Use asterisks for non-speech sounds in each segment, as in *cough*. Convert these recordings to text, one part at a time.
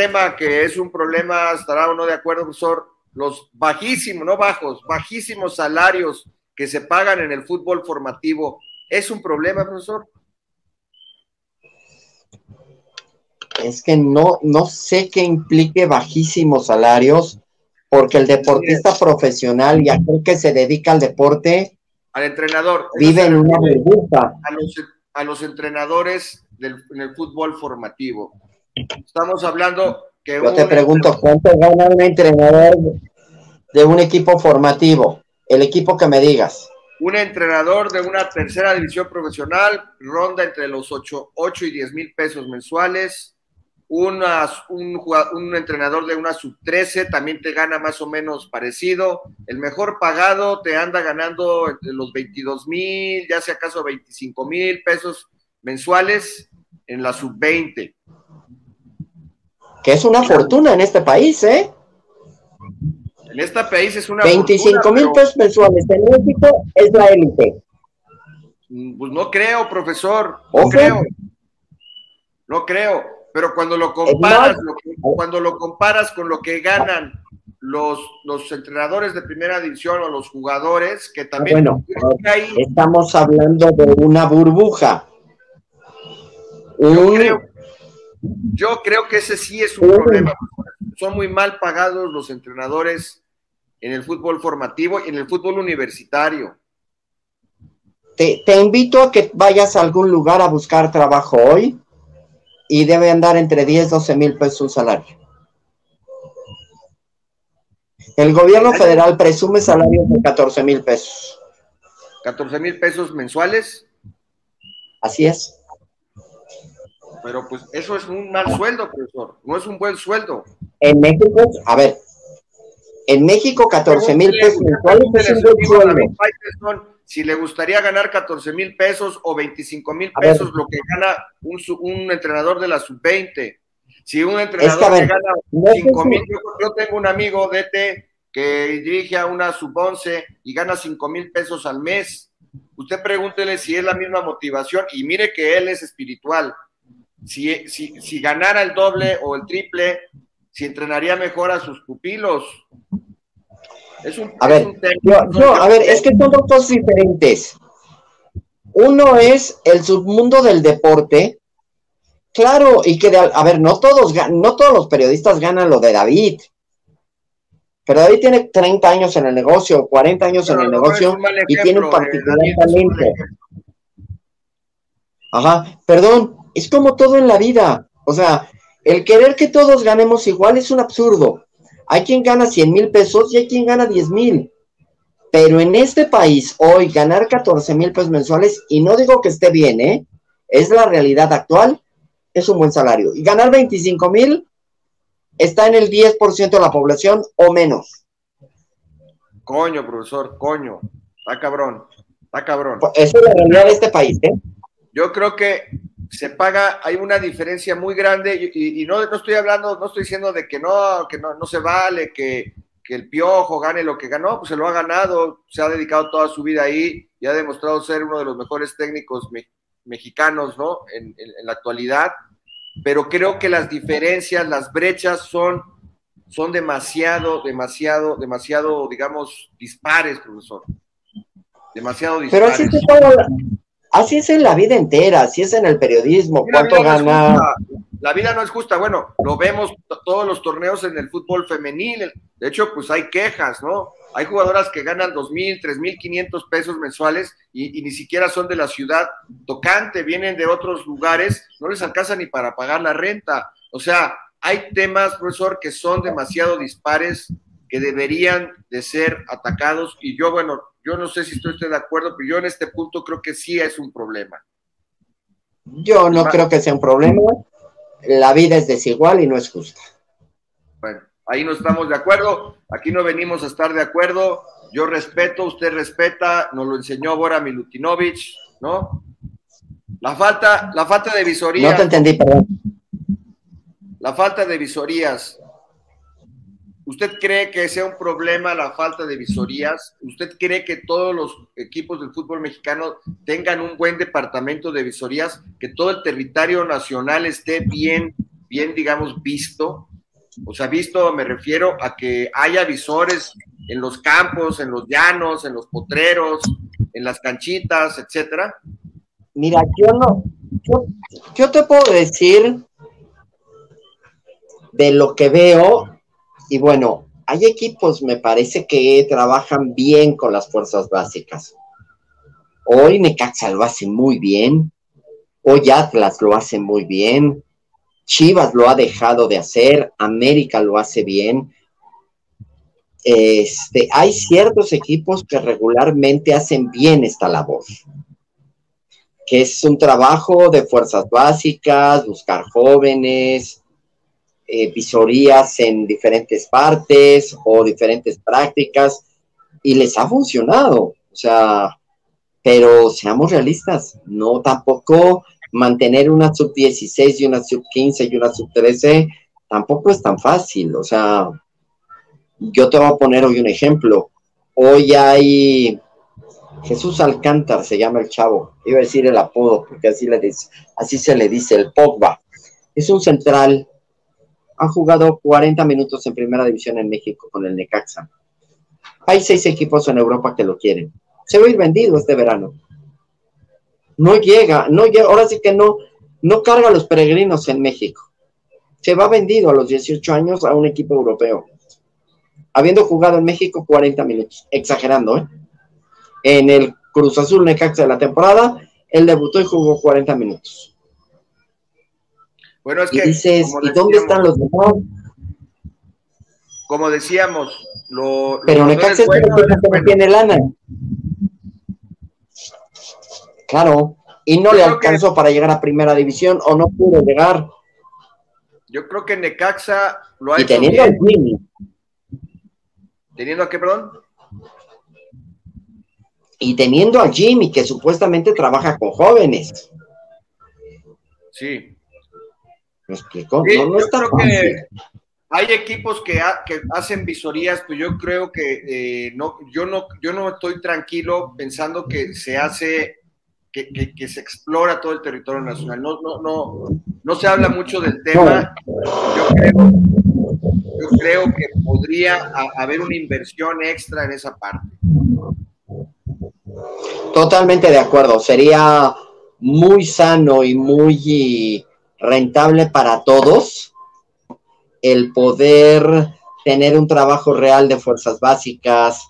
tema que es un problema, estará o no de acuerdo, profesor, los bajísimos, no bajos, bajísimos salarios que se pagan en el fútbol formativo, ¿es un problema, profesor? Es que no, no sé qué implique bajísimos salarios, porque el deportista profesional y aquel que se dedica al deporte, al entrenador, vive en una burbuja. A los, a los entrenadores del, en el fútbol formativo. Estamos hablando que... Yo te pregunto, ¿cuánto gana un entrenador de un equipo formativo? El equipo que me digas. Un entrenador de una tercera división profesional ronda entre los 8, 8 y 10 mil pesos mensuales. Una, un, un, entrenador de una sub-13 también te gana más o menos parecido. El mejor pagado te anda ganando entre los 22 mil, ya sea acaso 25 mil pesos mensuales en la sub-20 que es una fortuna en este país, ¿eh? En este país es una 25 mil pesos mensuales. En México es la élite. Pues no creo, profesor. No creo. No creo. Pero cuando lo comparas, cuando lo comparas con lo que ganan los, los entrenadores de primera división o los jugadores, que también. Bueno, estamos hablando de una burbuja. Yo creo yo creo que ese sí es un problema. Son muy mal pagados los entrenadores en el fútbol formativo y en el fútbol universitario. Te, invito a que vayas a algún lugar a buscar trabajo hoy y debe andar entre 10 y 12 mil pesos un salario. El gobierno federal presume salarios de 14 mil pesos. ¿14 mil pesos mensuales? Así es. Pero pues eso es un mal sueldo, profesor. No es un buen sueldo. En México, a ver, en México 14 mil pesos es un buen sueldo. Si le gustaría ganar 14 mil pesos o 25 mil pesos, lo que gana un, un, entrenador de la sub-20. Si un entrenador que, gana 5 mil, yo, tengo un amigo DT que dirige a una sub-11 y gana 5 mil pesos al mes. Usted pregúntele si es la misma motivación y mire que él es espiritual si, si, si ganara el doble o el triple, si entrenaría mejor a sus pupilos. Es un, a ver, a ver, es que son dos cosas diferentes. Uno es el submundo del deporte. Claro, y que, a ver, no todos, no todos los periodistas ganan lo de David. Pero David tiene 30 años en el negocio, 40 años en el negocio y tiene un eh, particular talento. Ajá, perdón, es como todo en la vida. O sea, el querer que todos ganemos igual es un absurdo. Hay quien gana 100 mil pesos y hay quien gana 10 mil. Pero en este país, hoy, ganar 14 mil pesos mensuales, y no digo que esté bien, ¿eh? Es la realidad actual, es un buen salario. Y ganar 25 mil está en el 10% de la población o menos. Coño, profesor, coño. Está cabrón, está cabrón. Esa es la realidad de este país, ¿eh? Yo creo que se paga, hay una diferencia muy grande y, no, no, estoy hablando, no estoy diciendo de que no, que no, no se vale, que, que, el piojo gane lo que ganó, pues se lo ha ganado, se ha dedicado toda su vida ahí y ha demostrado ser uno de los mejores técnicos mexicanos, ¿no? En, en, la actualidad, pero creo que las diferencias, las brechas son, son demasiado, demasiado, demasiado, digamos, dispares, profesor. Demasiado dispares. Pero así Así es en la vida entera, así es en el periodismo, cuánto gana. la vida no es justa, bueno, lo vemos todos los torneos en el fútbol femenil, de hecho, pues hay quejas, ¿no? Hay jugadoras que ganan dos mil, tres mil quinientos pesos mensuales y, ni siquiera son de la ciudad tocante, vienen de otros lugares, no les alcanza ni para pagar la renta. O sea, hay temas, profesor, que son demasiado dispares, que deberían de ser atacados y yo, bueno, yo no sé si estoy, de acuerdo, pero yo en este punto creo que sí es un problema. Yo no creo que sea un problema. La vida es desigual y no es justa. Bueno, ahí no estamos de acuerdo. Aquí no venimos a estar de acuerdo. Yo respeto, usted respeta, nos lo enseñó Bora Milutinovich, ¿no? La falta, la falta de visorías. No te entendí, perdón. La falta de visorías ¿Usted cree que sea un problema la falta de visorías? ¿Usted cree que todos los equipos del fútbol mexicano tengan un buen departamento de visorías, que todo el territorio nacional esté bien, bien, digamos, visto? O sea, visto, me refiero a que haya visores en los campos, en los llanos, en los potreros, en las canchitas, etcétera. Mira, yo no, yo, te puedo decir de lo que veo, y bueno, hay equipos, me parece que trabajan bien con las fuerzas básicas. Hoy Necaxa lo hace muy bien, hoy Atlas lo hace muy bien, Chivas lo ha dejado de hacer, América lo hace bien. Este, hay ciertos equipos que regularmente hacen bien esta labor que es un trabajo de fuerzas básicas, buscar jóvenes, eh, visorías en diferentes partes o diferentes prácticas, y les ha funcionado. O sea, pero seamos realistas, no tampoco mantener una sub 16 y una sub 15 y una sub 13 tampoco es tan fácil. O sea, yo te voy a poner hoy un ejemplo. Hoy hay Jesús Alcántar se llama el chavo, iba a decir el apodo, porque así, le dice, así se le dice, el Pogba. Es un central, ha jugado 40 minutos en primera división en México con el Necaxa. Hay seis equipos en Europa que lo quieren. Se va a ir vendido este verano. No llega, no llega, ahora sí que no, no carga a los peregrinos en México. Se va vendido a los 18 años a un equipo europeo. Habiendo jugado en México 40 minutos, exagerando, ¿eh? en el Cruz Azul Necaxa de la temporada, él debutó y jugó 40 minutos. Bueno, es que. dices, ¿y dónde están los demás? Como decíamos, lo. Pero Necaxa es el que no tiene lana. Claro, y no le alcanzó para llegar a primera división o no pudo llegar. Yo creo que Necaxa lo ha y teniendo al Jimmy. ¿Teniendo a qué, perdón? y teniendo a Jimmy, que supuestamente trabaja con jóvenes. Sí. ¿Me explicó? no, no está que hay equipos que, hacen visorías, pues yo creo que eh, no, yo no, yo no estoy tranquilo pensando que se hace, que, se explora todo el territorio nacional. No, no, no, no se habla mucho del tema. Yo creo, yo creo que podría haber una inversión extra en esa parte. Totalmente de acuerdo. Sería muy sano y muy rentable para todos el poder tener un trabajo real de fuerzas básicas,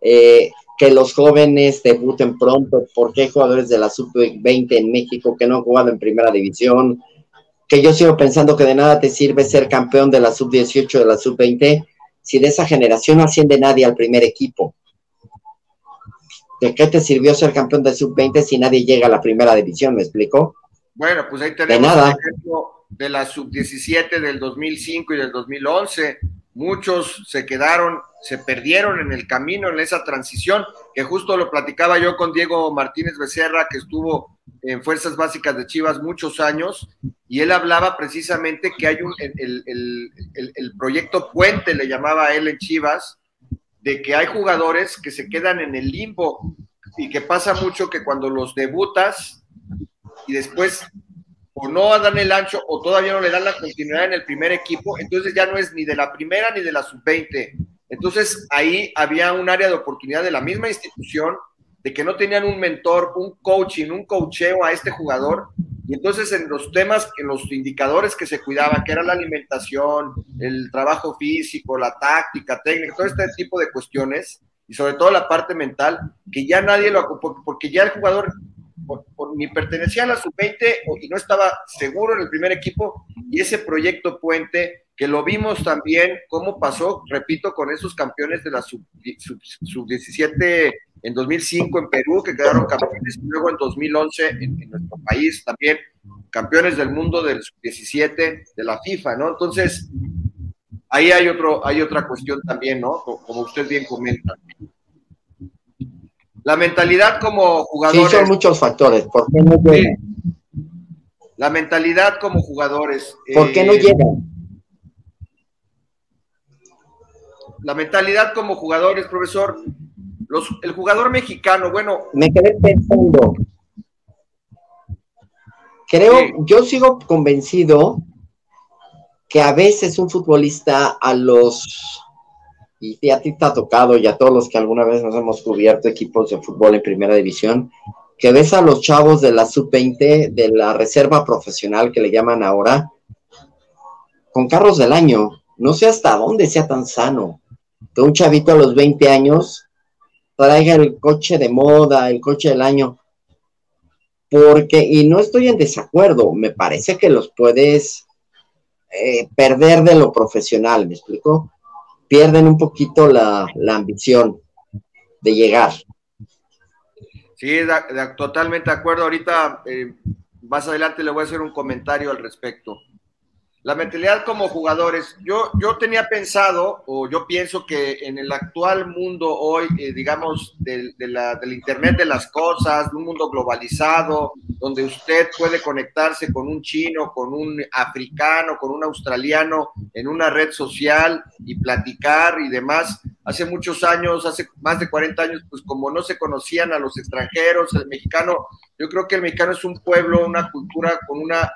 eh, que los jóvenes debuten pronto, porque hay jugadores de la sub-20 en México que no han jugado en primera división, que yo sigo pensando que de nada te sirve ser campeón de la sub-18 de la sub-20 si de esa generación no asciende nadie al primer equipo. ¿De qué te sirvió ser campeón de sub-20 si nadie llega a la primera división? ¿Me explico? Bueno, pues ahí tenemos el ejemplo de la sub-17 del 2005 y del 2011. Muchos se quedaron, se perdieron en el camino en esa transición, que justo lo platicaba yo con Diego Martínez Becerra, que estuvo en Fuerzas Básicas de Chivas muchos años, y él hablaba precisamente que hay un, el, el proyecto Puente, le llamaba él en Chivas, de que hay jugadores que se quedan en el limbo y que pasa mucho que cuando los debutas y después o no dan el ancho o todavía no le dan la continuidad en el primer equipo, entonces ya no es ni de la primera ni de la sub-20. Entonces ahí había un área de oportunidad de la misma institución de que no tenían un mentor, un coaching, un coacheo a este jugador y entonces en los temas, en los indicadores que se cuidaban, que era la alimentación, el trabajo físico, la táctica, técnica, todo este tipo de cuestiones, y sobre todo la parte mental, que ya nadie lo porque ya el jugador ni pertenecía a la sub-20 y no estaba seguro en el primer equipo, y ese proyecto puente, que lo vimos también, cómo pasó, repito, con esos campeones de la sub-17 en 2005 en Perú, que quedaron campeones, y luego en 2011 en, nuestro país también, campeones del mundo del 17 de la FIFA, ¿no? Entonces, ahí hay, otro, hay otra cuestión también, ¿no? Como usted bien comenta. La mentalidad como jugadores. Sí, son muchos factores. ¿Por qué no llegan? La mentalidad como jugadores. ¿Por qué no eh, llegan? La mentalidad como jugadores, profesor el jugador mexicano, bueno. Me quedé pensando. Creo, yo sigo convencido que a veces un futbolista a los, y a ti te ha tocado y a todos los que alguna vez nos hemos cubierto equipos de fútbol en primera división, que ves a los chavos de la sub-20, de la reserva profesional que le llaman ahora, con carros del año. No sé hasta dónde sea tan sano que un chavito a los 20 años traiga el coche de moda, el coche del año. Porque, y no estoy en desacuerdo, me parece que los puedes eh, perder de lo profesional, ¿me explico? Pierden un poquito la, ambición de llegar. Sí, totalmente de acuerdo. Ahorita, eh, más adelante le voy a hacer un comentario al respecto. La mentalidad como jugadores, yo, yo tenía pensado, o yo pienso que en el actual mundo hoy, eh, digamos, del, del Internet de las cosas, de un mundo globalizado, donde usted puede conectarse con un chino, con un africano, con un australiano en una red social y platicar y demás. Hace muchos años, hace más de 40 años, pues como no se conocían a los extranjeros, el mexicano, yo creo que el mexicano es un pueblo, una cultura con una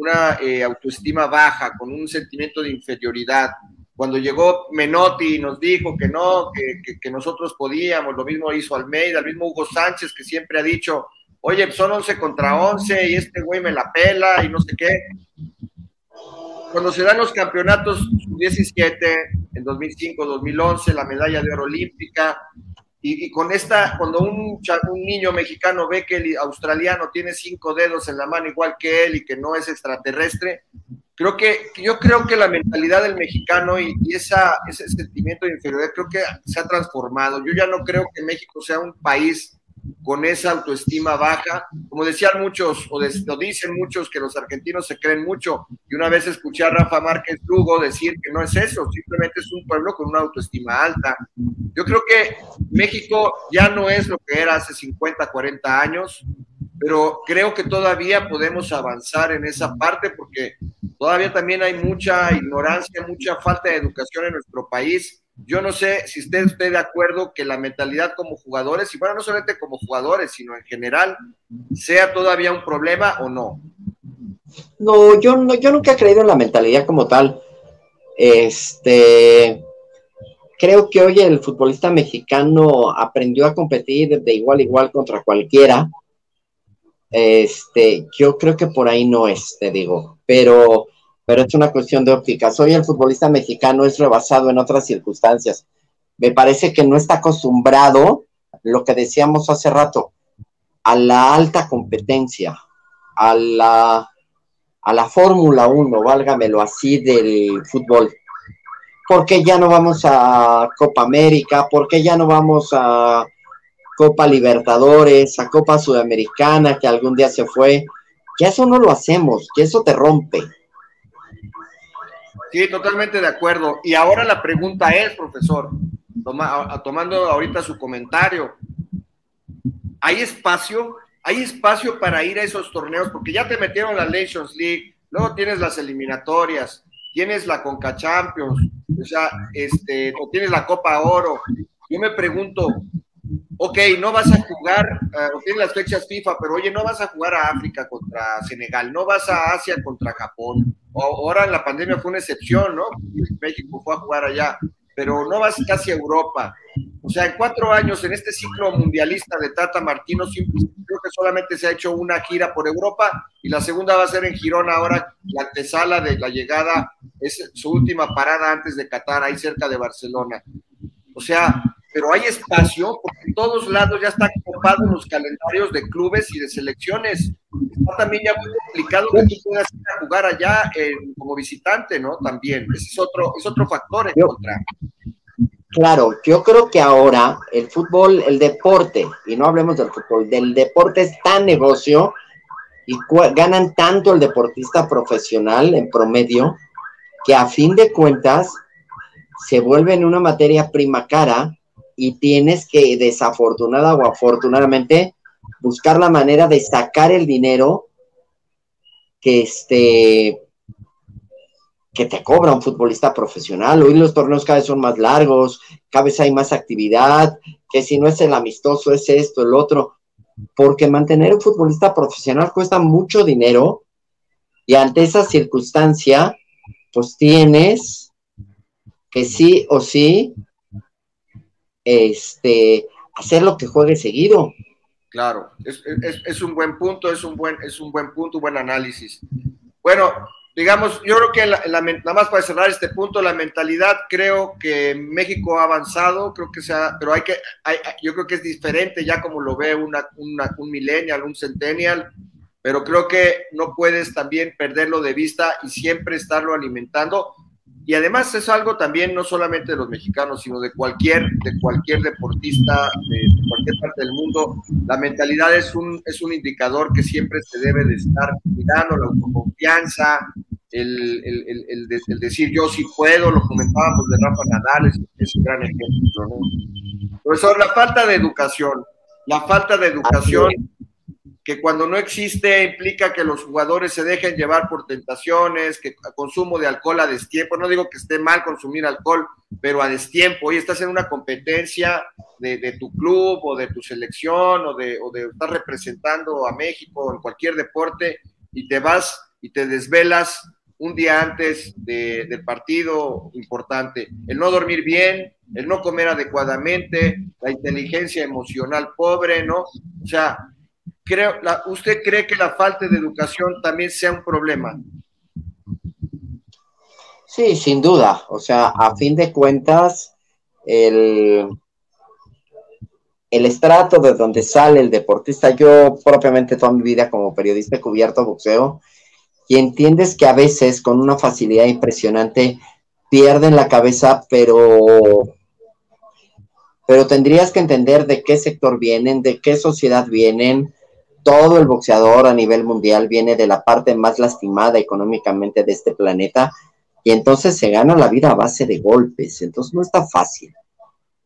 una eh, autoestima baja, con un sentimiento de inferioridad. Cuando llegó Menotti y nos dijo que no, que, nosotros podíamos, lo mismo hizo Almeida, el mismo Hugo Sánchez que siempre ha dicho, oye, son 11 contra 11 y este güey me la pela y no sé qué. Cuando se dan los campeonatos 17, en 2005, 2011, la medalla de oro olímpica, y, con esta, cuando un, un niño mexicano ve que el australiano tiene cinco dedos en la mano igual que él y que no es extraterrestre, creo que yo creo que la mentalidad del mexicano y, esa, ese sentimiento de inferioridad creo que se ha transformado. Yo ya no creo que México sea un país con esa autoestima baja. Como decían muchos, o lo dicen muchos, que los argentinos se creen mucho. Y una vez escuché a Rafa Márquez Lugo decir que no es eso, simplemente es un pueblo con una autoestima alta. Yo creo que México ya no es lo que era hace 50, 40 años, pero creo que todavía podemos avanzar en esa parte porque todavía también hay mucha ignorancia, mucha falta de educación en nuestro país yo no sé si usted esté de acuerdo que la mentalidad como jugadores, y bueno, no solamente como jugadores, sino en general, sea todavía un problema o no. No, yo, no, yo nunca he creído en la mentalidad como tal. Este, creo que hoy el futbolista mexicano aprendió a competir de igual a igual contra cualquiera. Este, yo creo que por ahí no es, te digo, pero pero es una cuestión de óptica. Hoy el futbolista mexicano es rebasado en otras circunstancias. Me parece que no está acostumbrado, lo que decíamos hace rato, a la alta competencia, a la, a la Fórmula 1, válgamelo así, del fútbol. ¿Por qué ya no vamos a Copa América? ¿Por qué ya no vamos a Copa Libertadores, a Copa Sudamericana, que algún día se fue? Que eso no lo hacemos, que eso te rompe Sí, totalmente de acuerdo. Y ahora la pregunta es, profesor, tomando ahorita su comentario, ¿hay espacio? ¿Hay espacio para ir a esos torneos? Porque ya te metieron la Nations League, luego tienes las eliminatorias, tienes la Conca Champions, o sea, este, o tienes la Copa Oro. Yo me pregunto, ok, no vas a jugar, uh, tienes las fechas FIFA, pero oye, no vas a jugar a África contra Senegal, no vas a Asia contra Japón, ahora la pandemia fue una excepción, ¿no? México fue a jugar allá, pero no vas casi a Europa. O sea, en cuatro años, en este ciclo mundialista de Tata Martino, creo que solamente se ha hecho una gira por Europa y la segunda va a ser en Girona ahora, la antesala de la llegada, es su última parada antes de Qatar, ahí cerca de Barcelona. O sea, pero hay espacio porque en todos lados ya están ocupados los calendarios de clubes y de selecciones. Está también ya muy complicado que tú puedas ir a jugar allá como visitante, ¿no? También, ese es otro, es otro factor en contra. Claro, yo creo que ahora el fútbol, el deporte, y no hablemos del fútbol, del deporte es tan negocio y ganan tanto el deportista profesional en promedio que a fin de cuentas se vuelve en una materia prima cara y tienes que, desafortunada o afortunadamente, buscar la manera de sacar el dinero que este que te cobra un futbolista profesional. Hoy los torneos cada vez son más largos, cada vez hay más actividad, que si no es el amistoso, es esto, el otro, porque mantener un futbolista profesional cuesta mucho dinero y ante esa circunstancia, pues tienes que sí o sí este, hacer lo que juegue seguido. Claro, es, un buen punto, es un buen, es un buen punto, un buen análisis. Bueno, digamos, yo creo que la, nada más para cerrar este punto, la mentalidad, creo que México ha avanzado, creo que sea, pero hay que, yo creo que es diferente ya como lo ve una, un millennial, un centennial, pero creo que no puedes también perderlo de vista y siempre estarlo alimentando y además es algo también no solamente de los mexicanos, sino de cualquier, de cualquier deportista de, cualquier parte del mundo. La mentalidad es un, es un indicador que siempre se debe de estar cuidando, la autoconfianza, el, el, el, decir yo sí puedo, lo comentábamos de Rafa Nadal, es, un gran ejemplo. ¿no? Profesor, la falta de educación, la falta de educación que cuando no existe implica que los jugadores se dejen llevar por tentaciones, que consumo de alcohol a destiempo, no digo que esté mal consumir alcohol, pero a destiempo, hoy estás en una competencia de, tu club o de tu selección o de, o estar representando a México en cualquier deporte y te vas y te desvelas un día antes del partido importante. El no dormir bien, el no comer adecuadamente, la inteligencia emocional pobre, ¿no? O sea, creo, ¿usted cree que la falta de educación también sea un problema? Sí, sin duda. O sea, a fin de cuentas, el, el estrato de donde sale el deportista, yo propiamente toda mi vida como periodista he cubierto boxeo, y entiendes que a veces con una facilidad impresionante pierden la cabeza, pero pero tendrías que entender de qué sector vienen, de qué sociedad vienen, todo el boxeador a nivel mundial viene de la parte más lastimada económicamente de este planeta y entonces se gana la vida a base de golpes, entonces no está fácil.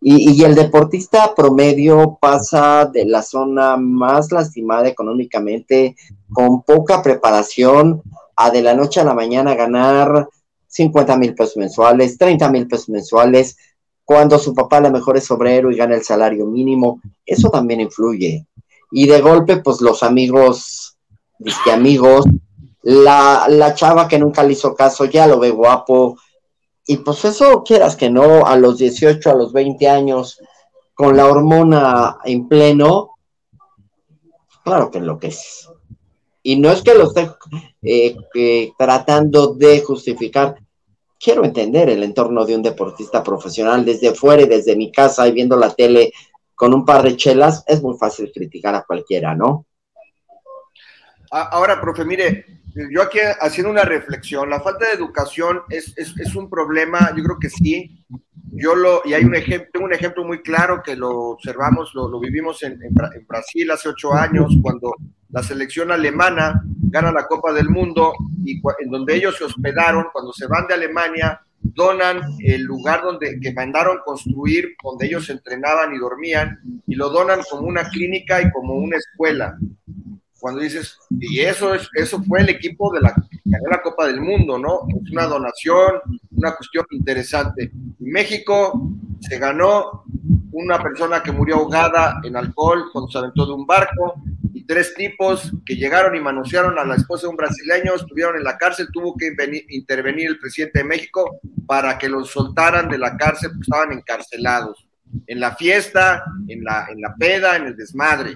Y, el deportista promedio pasa de la zona más lastimada económicamente, con poca preparación, a de la noche a la mañana ganar 50 mil pesos mensuales, 30 mil pesos mensuales, cuando su papá a mejor es obrero y gana el salario mínimo, eso también influye y de golpe, pues los amigos, disque amigos, la, la chava que nunca le hizo caso ya lo ve guapo, y pues eso quieras que no, a los 18, a los 20 años, con la hormona en pleno, claro que lo que es. Y no es que lo esté eh, tratando de justificar, quiero entender el entorno de un deportista profesional desde fuera y desde mi casa y viendo la tele con un par de chelas es muy fácil criticar a cualquiera, ¿no? Ahora, profe, mire, yo aquí haciendo una reflexión, la falta de educación es, es, un problema, yo creo que sí. Yo lo, y hay un ejemplo, un ejemplo muy claro que lo observamos, lo, vivimos en, Brasil hace ocho años, cuando la selección alemana gana la Copa del Mundo y en donde ellos se hospedaron, cuando se van de Alemania, donan el lugar donde que mandaron construir, donde ellos entrenaban y dormían, y lo donan como una clínica y como una escuela. Cuando dices, y eso es, eso fue el equipo de la, de la Copa del Mundo, ¿no? Es una donación, una cuestión interesante. México se ganó una persona que murió ahogada en alcohol cuando se aventó de un barco, tres tipos que llegaron y manosearon a la esposa de un brasileño, estuvieron en la cárcel, tuvo que intervenir el presidente de México para que los soltaran de la cárcel, porque estaban encarcelados, en la fiesta, en la, en la peda, en el desmadre.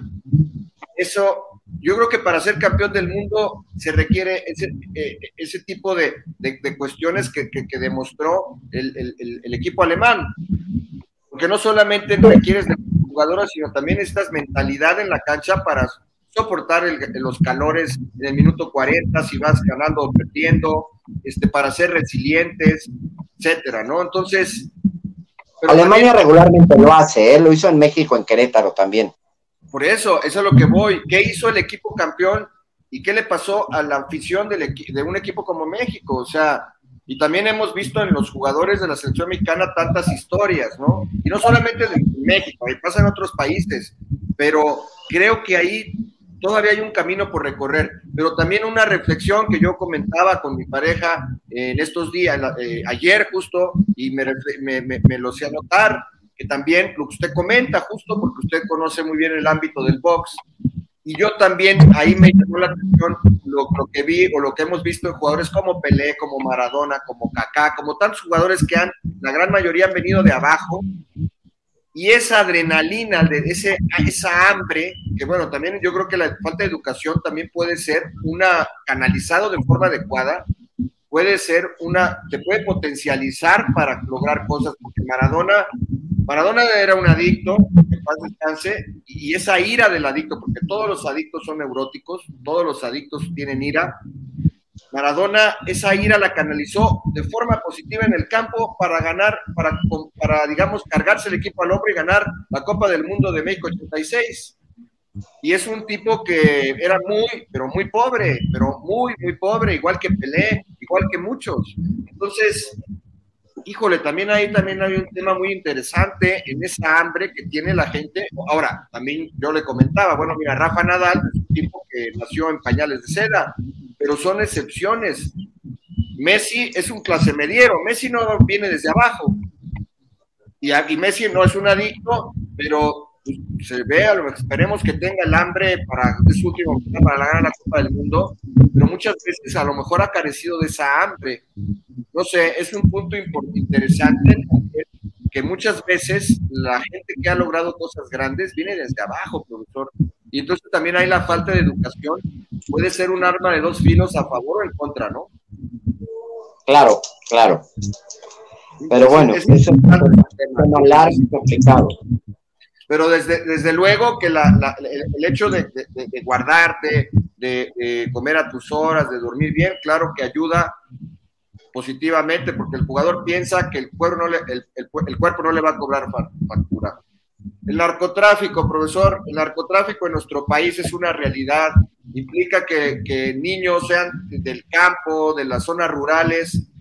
Eso, yo creo que para ser campeón del mundo se requiere ese, eh, ese tipo de, de, cuestiones que, que, demostró el, el, equipo alemán. Porque no solamente requieres de jugadoras, sino también estas mentalidad en la cancha para soportar los calores en el minuto 40, si vas ganando o perdiendo, este, para ser resilientes, etcétera, ¿no? Entonces. Alemania regularmente lo hace, ¿eh? lo hizo en México, en Querétaro también. Por eso, eso es lo que voy. ¿Qué hizo el equipo campeón y qué le pasó a la afición del de un equipo como México? O sea, y también hemos visto en los jugadores de la selección mexicana tantas historias, ¿no? Y no solamente de México, ahí pasa en otros países, pero creo que ahí todavía hay un camino por recorrer, pero también una reflexión que yo comentaba con mi pareja en estos días, eh, ayer justo, y me, me, lo sé anotar, que también lo que usted comenta, justo porque usted conoce muy bien el ámbito del box, y yo también ahí me llamó la atención lo, que vi o lo que hemos visto en jugadores como Pelé, como Maradona, como Kaká, como tantos jugadores que han, la gran mayoría han venido de abajo. Y esa adrenalina, de ese, esa hambre, que bueno, también yo creo que la falta de educación también puede ser una canalizado de forma adecuada, puede ser una, te puede potencializar para lograr cosas, porque Maradona Maradona era un adicto, en paz descanse, y esa ira del adicto, porque todos los adictos son neuróticos, todos los adictos tienen ira. Maradona esa ira la canalizó de forma positiva en el campo para ganar, para, para digamos, cargarse el equipo al hombro y ganar la Copa del Mundo de México 86. Y es un tipo que era muy, pero muy pobre, pero muy, muy pobre, igual que Pelé, igual que muchos. Entonces, híjole, también ahí también hay un tema muy interesante en esa hambre que tiene la gente. Ahora, también yo le comentaba, bueno, mira, Rafa Nadal es un tipo que nació en pañales de seda, pero son excepciones. Messi es un clase mediero, Messi no viene desde abajo. Y, y Messi no es un adicto, pero se ve, esperemos que tenga el hambre para su último para ganar la Copa del Mundo, pero muchas veces a lo mejor ha carecido de esa hambre. No sé, es un punto interesante que muchas veces la gente que ha logrado cosas grandes viene desde abajo, profesor. Y entonces también hay la falta de educación. Puede ser un arma de dos filos a favor o en contra, ¿no? Claro, claro. Pero bueno, es, un tema largo y complicado pero desde, desde luego que la, el, hecho de, guardarte, de, comer a tus horas, de dormir bien, claro que ayuda positivamente porque el jugador piensa que el cuerpo no le, el, el, cuerpo no le va a cobrar factura. El narcotráfico, profesor, el narcotráfico en nuestro país es una realidad. Implica que, que niños sean del campo, de las zonas rurales,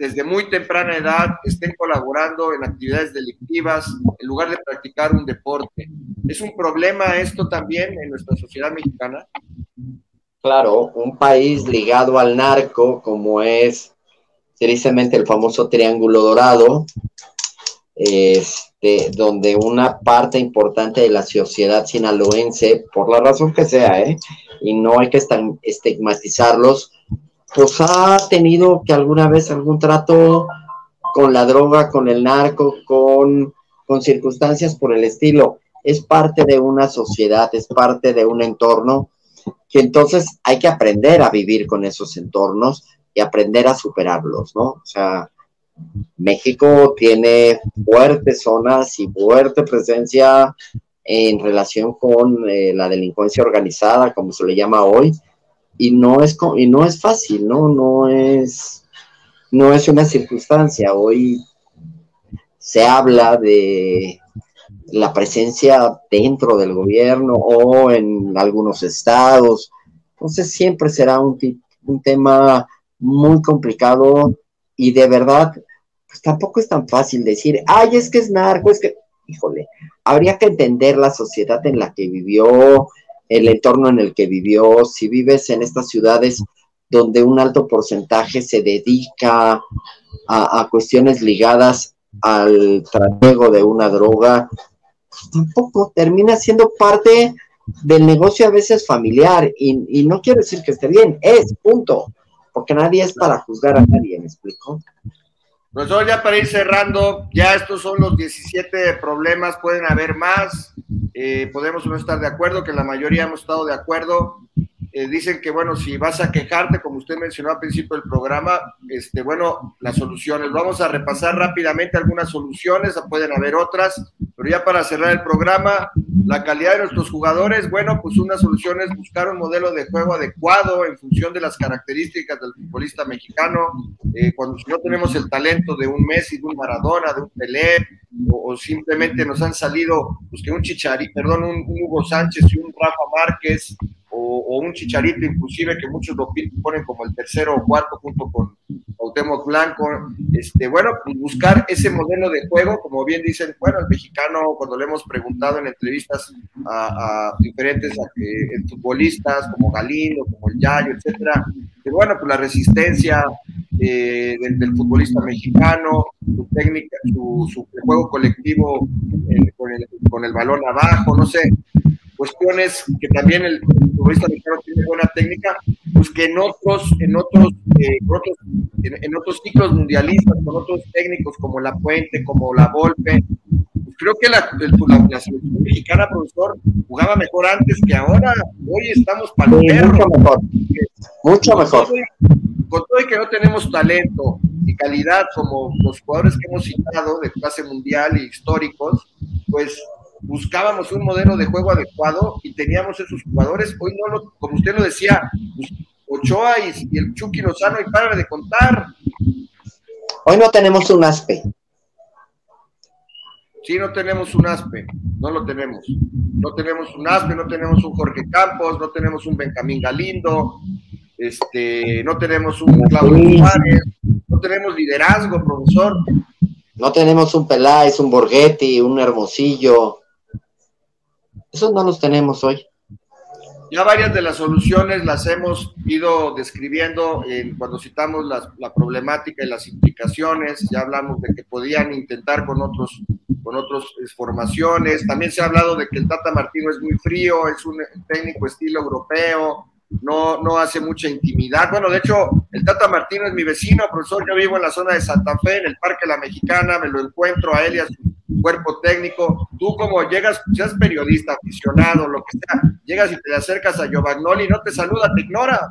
desde muy temprana edad estén colaborando en actividades delictivas en lugar de practicar un deporte. ¿Es un problema esto también en nuestra sociedad mexicana? Claro, un país ligado al narco como es tristemente el famoso Triángulo Dorado, este, donde una parte importante de la sociedad sinaloense, por la razón que sea, ¿eh? y no hay que estigmatizarlos, pues ha tenido que alguna vez algún trato con la droga, con el narco, con, con circunstancias por el estilo. Es parte de una sociedad, es parte de un entorno que entonces hay que aprender a vivir con esos entornos y aprender a superarlos, ¿no? O sea, México tiene fuertes zonas y fuerte presencia en relación con eh, la delincuencia organizada, como se le llama hoy, y no es y no es fácil, ¿no? No es no es una circunstancia. Hoy se habla de la presencia dentro del gobierno o en algunos estados. Entonces siempre será un, un tema muy complicado y de verdad, pues tampoco es tan fácil decir, ay, es que es narco, es que, híjole, habría que entender la sociedad en la que vivió, el entorno en el que vivió, si vives en estas ciudades donde un alto porcentaje se dedica a, cuestiones ligadas al tratego de una droga, pues tampoco termina siendo parte del negocio a veces familiar y, y no quiero decir que esté bien, es punto, porque nadie es para juzgar a nadie, ¿me explico? Profesor, ya para ir cerrando, ya estos son los 17 problemas, pueden haber más, eh, podemos no estar de acuerdo, que la mayoría hemos estado de acuerdo. Eh, dicen que, bueno, si vas a quejarte, como usted mencionó al principio del programa, este, bueno, las soluciones. Vamos a repasar rápidamente algunas soluciones, pueden haber otras, pero ya para cerrar el programa, la calidad de nuestros jugadores, bueno, pues una solución es buscar un modelo de juego adecuado en función de las características del futbolista mexicano. Eh, cuando no tenemos el talento de un Messi, de un Maradona, de un Pelé, o, simplemente nos han salido, pues que un Chichari, perdón, un Hugo Sánchez y un Rafa Márquez, o, un chicharito inclusive que muchos lo ponen como el tercero o cuarto junto con Cuauhtémoc Blanco, este, bueno, pues buscar ese modelo de juego, como bien dicen, bueno, el mexicano, cuando le hemos preguntado en entrevistas a, diferentes futbolistas como Galindo, como el Yayo, etcétera, que bueno, pues la resistencia eh, del, futbolista mexicano, su técnica, su, juego colectivo eh, con, el, con el balón abajo, no sé, cuestiones que también el futbolista mexicano tiene buena técnica, pues que en otros, en otros, eh, en, otros ciclos mundialistas, con otros técnicos como La Puente, como La Volpe, pues creo que la, selección mexicana, profesor, jugaba mejor antes que ahora. Hoy estamos para sí, Mucho mejor. Mucho mejor. con todo y que no tenemos talento y calidad como los jugadores que hemos citado de clase mundial y históricos, pues buscábamos un modelo de juego adecuado y teníamos esos jugadores. Hoy no lo, como usted lo decía, pues, Ochoa y, el Chucky Lozano y para de contar. Hoy no tenemos un aspe. Sí, no tenemos un aspe, no lo tenemos. No tenemos un aspe, no tenemos un Jorge Campos, no tenemos un Benjamín Galindo, este, no tenemos un Claudio Juárez, no tenemos liderazgo, profesor. No tenemos un Peláez, un Borghetti, un Hermosillo, esos no los tenemos hoy. Ya varias de las soluciones las hemos ido describiendo cuando citamos la problemática y las implicaciones. Ya hablamos de que podían intentar con otros con otras formaciones. También se ha hablado de que el Tata Martino es muy frío, es un técnico estilo europeo, no, no hace mucha intimidad. Bueno, de hecho, el Tata Martino es mi vecino, profesor. Yo vivo en la zona de Santa Fe, en el Parque La Mexicana, me lo encuentro a él y a su cuerpo técnico. Tú como llegas, seas periodista, aficionado, lo que sea, llegas y te acercas a Giovanni, no te saluda, te ignora.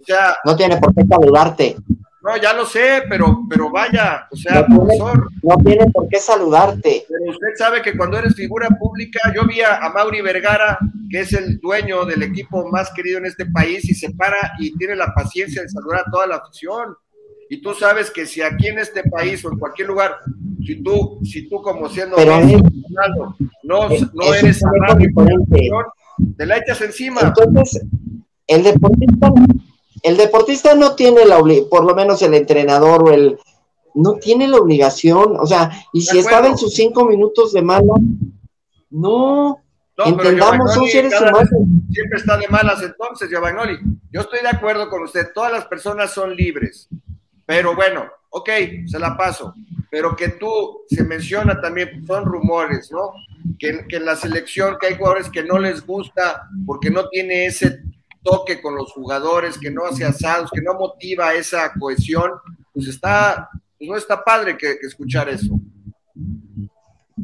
O sea, no tiene por qué saludarte. No, ya lo sé, pero, pero vaya, o sea, profesor. no tiene por qué saludarte. Pero usted sabe que cuando eres figura pública, yo vi a, Mauri Vergara, que es el dueño del equipo más querido en este país, y se para y tiene la paciencia de saludar a toda la afición. Y tú sabes que si aquí en este país o en cualquier lugar, si tú, si tú como siendo Pero no, no eres amable te la echas encima. Entonces, el deportista, el deportista no tiene la por lo menos el entrenador o el no tiene la obligación, o sea, y si estaba en sus cinco minutos de mala, no, entendamos, son seres humanos. Siempre está de malas entonces, Giovanni. Yo estoy de acuerdo con usted, todas las personas son libres. Pero bueno, ok, se la paso. Pero que tú, se menciona también, son rumores, ¿no? Que, en la selección, que hay jugadores que no les gusta porque no tiene ese toque con los jugadores, que no hace asados, que no motiva esa cohesión, pues está, pues no está padre que, escuchar eso.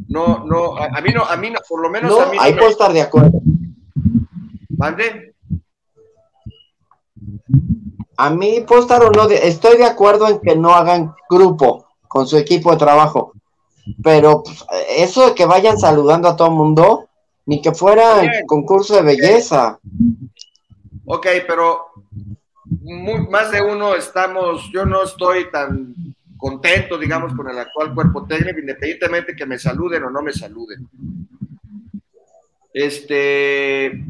No, no, a, mí no, a mí no, por lo menos a mí Ahí puedo estar de acuerdo. ¿Mande? A mí, puedo estar o no, estoy de acuerdo en que no hagan grupo con su equipo de trabajo, pero pues, eso de que vayan saludando a todo el mundo, ni que fuera el concurso de belleza. Ok, pero más de uno estamos, yo no estoy tan contento, digamos, con el actual cuerpo técnico, independientemente que me saluden o no me saluden. Este,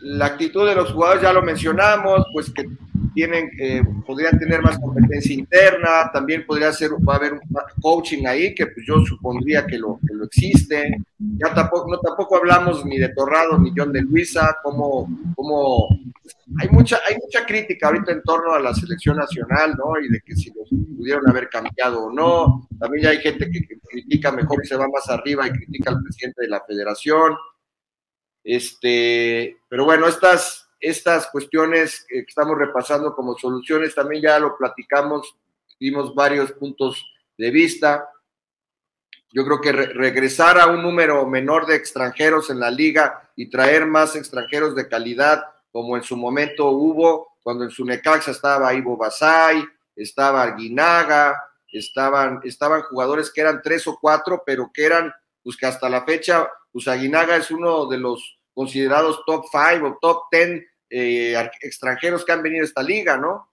la actitud de los jugadores ya lo mencionamos, pues que eh, podrían tener más competencia interna, también podría ser, va a haber un coaching ahí, que pues yo supondría que lo, que lo existe. Ya tampoco, no, tampoco hablamos ni de Torrado ni John de Luisa, como, como hay mucha, hay mucha crítica ahorita en torno a la selección nacional, ¿no? Y de que si los pudieron haber cambiado o no. También ya hay gente que, que critica mejor y se va más arriba y critica al presidente de la federación. Este, pero bueno, estas, estas cuestiones que estamos repasando como soluciones, también ya lo platicamos, dimos varios puntos de vista. Yo creo que regresar a un número menor de extranjeros en la liga y traer más extranjeros de calidad, como en su momento hubo, cuando en su Necaxa estaba Ivo Basay, estaba Arguinaga, estaban, estaban jugadores que eran tres o cuatro, pero que eran, pues que hasta la fecha, pues Aguinaga es uno de los considerados top five o top ten eh, extranjeros que han venido a esta liga, ¿no?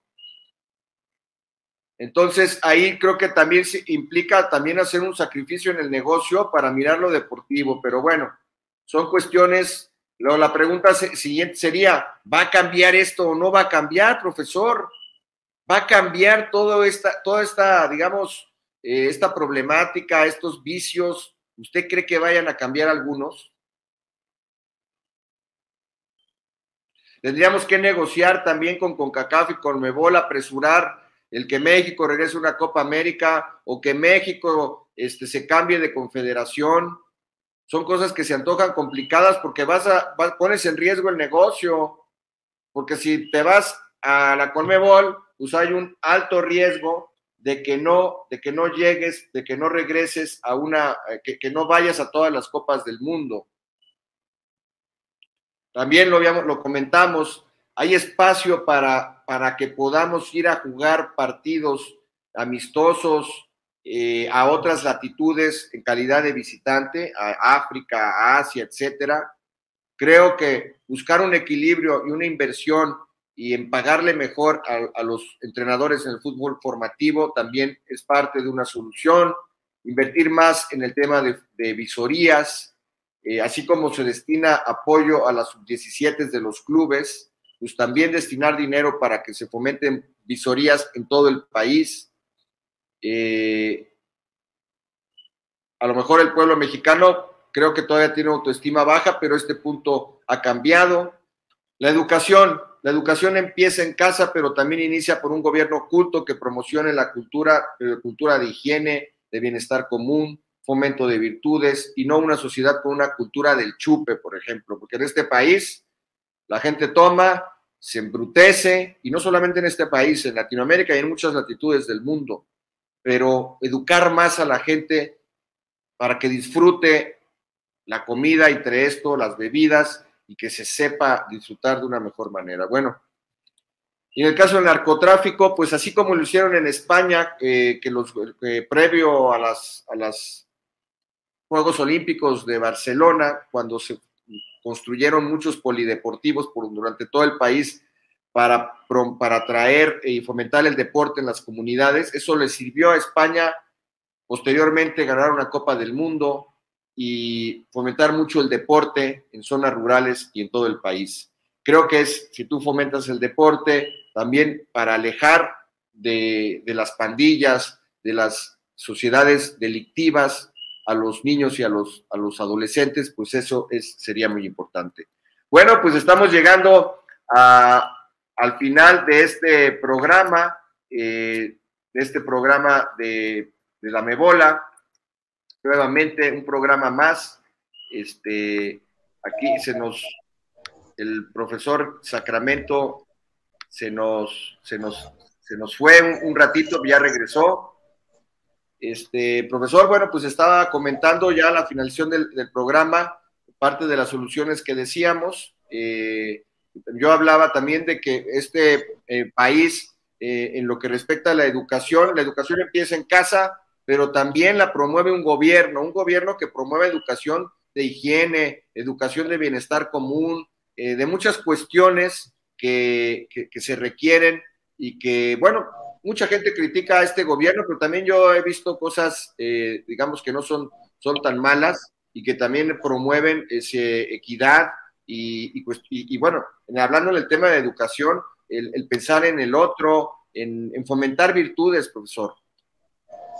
Entonces ahí creo que también implica también hacer un sacrificio en el negocio para mirar lo deportivo, pero bueno, son cuestiones. Luego la pregunta siguiente sería, ¿va a cambiar esto o no va a cambiar, profesor? ¿Va a cambiar todo esta, toda esta, digamos, eh, esta problemática, estos vicios? ¿Usted cree que vayan a cambiar algunos? Tendríamos que negociar también con CONCACAF y con Mebol, apresurar el que México regrese a una Copa América o que México este, se cambie de confederación. son cosas que se antojan complicadas porque vas a, pones en riesgo el negocio, porque si te vas a la Conmebol, pues hay un alto riesgo de que no, de que no llegues, de que no regreses a una, eh, que no vayas a todas las copas del mundo. También lo, habíamos, lo comentamos, hay espacio para, para que podamos ir a jugar partidos amistosos eh, a otras latitudes en calidad de visitante, a África, a Asia, etcétera. Creo que buscar un equilibrio y una inversión y en pagarle mejor a, los entrenadores en el fútbol formativo también es parte de una solución. Invertir más en el tema de, visorías, eh, así como se destina apoyo a las sub-17 de los clubes, pues también destinar dinero para que se fomenten visorías en todo el país. Eh, a lo mejor el pueblo mexicano creo que todavía tiene autoestima baja, pero este punto ha cambiado. La educación, la educación empieza en casa, pero también inicia por un gobierno culto que promocione la cultura, eh, cultura de higiene, de bienestar común, fomento de virtudes y no una sociedad con una cultura del chupe, por ejemplo, porque en este país la gente toma, se embrutece, y no solamente en este país, en Latinoamérica y en muchas latitudes del mundo, pero educar más a la gente para que disfrute la comida, entre esto, las bebidas, y que se sepa disfrutar de una mejor manera. Bueno, y en el caso del narcotráfico, pues así como lo hicieron en España, que los previo a las, a las Juegos Olímpicos de Barcelona, cuando se construyeron muchos polideportivos por, durante todo el país para, para atraer y fomentar el deporte en las comunidades. Eso le sirvió a España posteriormente ganar una Copa del Mundo, y fomentar mucho el deporte en zonas rurales y en todo el país. Creo que es, si tú fomentas el deporte, también para alejar de, las pandillas, de las sociedades delictivas a los niños y a los, a los adolescentes, pues eso es, sería muy importante. Bueno, pues estamos llegando al final de este programa, eh, de este programa de, de la Mebola nuevamente un programa más. Este, aquí se nos, el profesor Sacramento se nos, se nos, se nos fue un, ratito, ya regresó. Este, profesor, bueno, pues estaba comentando ya la finalización del, programa, parte de las soluciones que decíamos. Eh, yo hablaba también de que este eh, país, eh, en lo que respecta a la educación, la educación empieza en casa, pero también la promueve un gobierno, un gobierno que promueve educación de higiene, educación de bienestar común, de muchas cuestiones que, se requieren y que, bueno, mucha gente critica a este gobierno, pero también yo he visto cosas, eh, digamos, que no son, son tan malas y que también promueven ese equidad y, y, bueno, hablando del tema de educación, el, pensar en el otro, en fomentar virtudes, profesor.